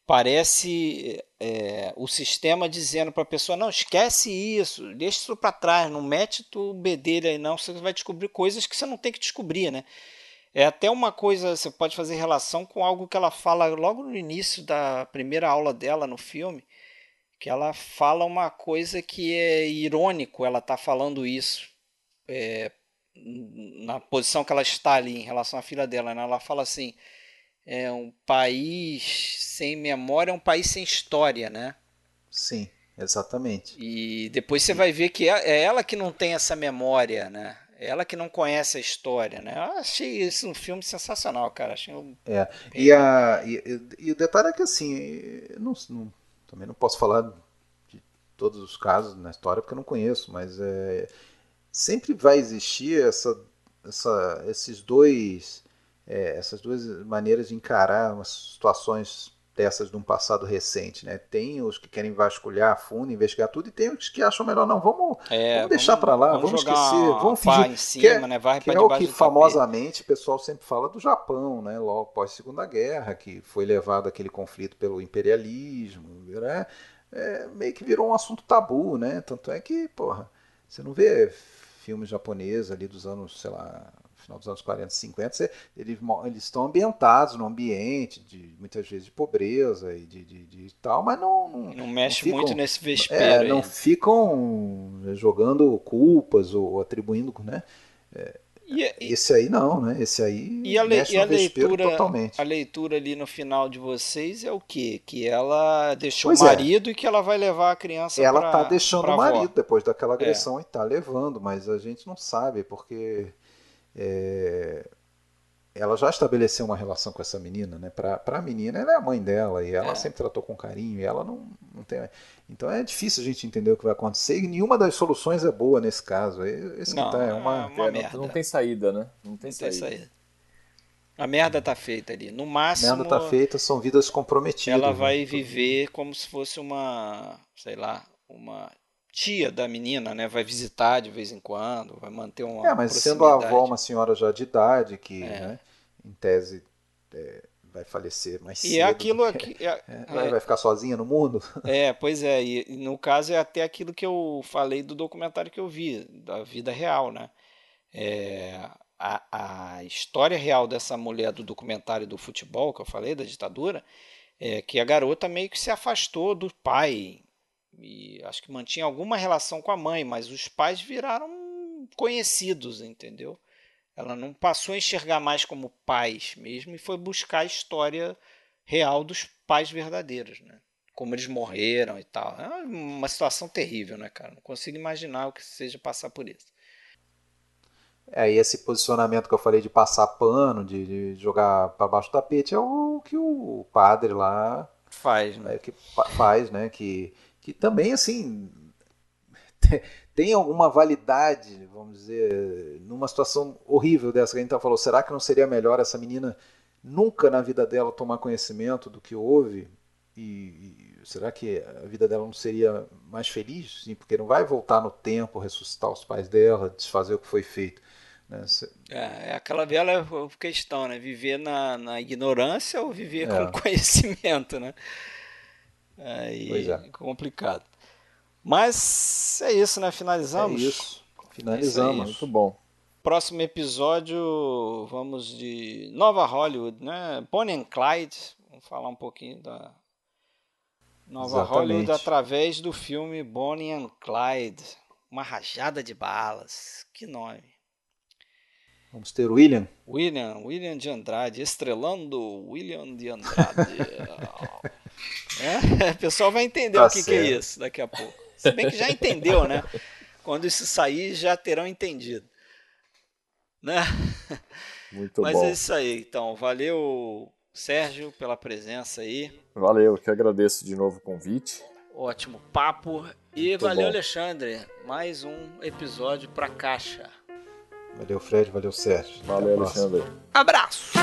parece é, o sistema dizendo para a pessoa: não, esquece isso, deixa isso para trás, não mete tu bedelho aí, não, você vai descobrir coisas que você não tem que descobrir, né? É até uma coisa, você pode fazer relação com algo que ela fala logo no início da primeira aula dela no filme, que ela fala uma coisa que é irônico, ela tá falando isso é, na posição que ela está ali em relação à filha dela, né? Ela fala assim, é um país sem memória é um país sem história, né? Sim, exatamente. E depois você vai ver que é é ela que não tem essa memória, né? É ela que não conhece a história, né? Eu achei isso um filme sensacional, cara. Achei um... É. E, a, e, e- o detalhe é que assim, eu não, não- também não posso falar de todos os casos na história, porque eu não conheço, mas é, sempre vai existir essa, essa, esses dois, é, essas duas maneiras de encarar umas situações dessas de um passado recente, né? Tem os que querem vasculhar a fundo, investigar tudo, e tem os que acham melhor, não, vamos, É, vamos deixar para lá, vamos, jogar esquecer, vamos fingir em cima, que é- né? Vai que é o que famosamente o pessoal sempre fala do Japão, né? Logo pós Segunda Guerra, que foi levado aquele conflito pelo imperialismo, né? É, meio que virou um assunto tabu, né? Tanto é que, porra, você não vê filmes japoneses ali dos anos, sei lá, final dos anos 40, 50, você- eles, estão ambientados num ambiente de muitas vezes de pobreza e de, de, de tal, mas não, não, Não mexe ficam- muito nesse é, vespeiro não aí. ficam jogando culpas ou atribuindo, né? E, e- Esse aí não, né? Esse aí E a, le- e a leitura, totalmente. a leitura ali no final de vocês é o quê? Que ela deixou Pois o é. marido e que ela vai levar a criança Ela pra, tá deixando o avó. É. marido depois daquela agressão e tá levando, mas a gente não sabe porque é, ela já estabeleceu uma relação com essa menina, né? Pra, pra menina, ela é a mãe dela e ela É. sempre tratou com carinho e ela não, não tem. Então é difícil a gente entender o que vai acontecer e nenhuma das soluções é boa nesse caso. Esse Não, que tá, é uma. uma É, merda. não, não tem saída, né? Não tem Não tem saída. saída. A merda tá feita ali. No máximo, merda tá feita, são vidas comprometidas. ela né? vai viver como se fosse uma, sei lá, uma tia da menina, né? Vai visitar de vez em quando, vai manter uma É, mas sendo a avó uma senhora já de idade, que, É. né, em tese, é, vai falecer mais cedo. E é aquilo do que- aqui. É, É, vai- ficar sozinha no mundo? é, pois é. E e no caso é até aquilo que eu falei do documentário que eu vi, da vida real, né? É, a, a história real dessa mulher do documentário do futebol que eu falei, da ditadura, é que a garota meio que se afastou do pai. E acho que mantinha alguma relação com a mãe, mas os pais viraram conhecidos, entendeu? Ela não passou a enxergar mais como pais mesmo e foi buscar a história real dos pais verdadeiros, né? Como eles morreram e tal. É uma situação terrível, né, cara? Não consigo imaginar o que seja passar por isso. É, e esse posicionamento que eu falei de passar pano, de, de jogar para baixo do tapete, é o que o padre lá Faz, né? é, que fa- faz, né? Que, que também, assim, tem alguma validade, vamos dizer, numa situação horrível dessa que a gente tá falou. Será que não seria melhor essa menina nunca na vida dela tomar conhecimento do que houve? E, e será que a vida dela não seria mais feliz? Sim, porque não vai voltar no tempo, ressuscitar os pais dela, desfazer o que foi feito. Né? É, é aquela velha questão, né? Viver na, na ignorância ou viver É. com conhecimento, né? Aí Pois é. complicado. Mas é isso, né? Finalizamos. É isso. É isso Finalizamos. Muito bom. Próximo episódio, vamos de Nova Hollywood, né? Bonnie and Clyde. Vamos falar um pouquinho da Nova Exatamente. Hollywood através do filme Bonnie and Clyde. Uma rajada de balas. Que nome. Vamos ter o William. William, William de Andrade, estrelando William de Andrade. é, o pessoal vai entender Tá o que, que é isso daqui a pouco. Se bem que já entendeu, né? Quando isso sair, já terão entendido. Né? Muito Mas bom. é isso aí. Então, valeu, Sérgio, pela presença aí. Valeu, que agradeço de novo o convite. Ótimo papo. E Muito valeu, bom. Alexandre. Mais um episódio pra caixa. Valeu, Fred. Valeu, Sérgio. Valeu. Alexandre. Abraço!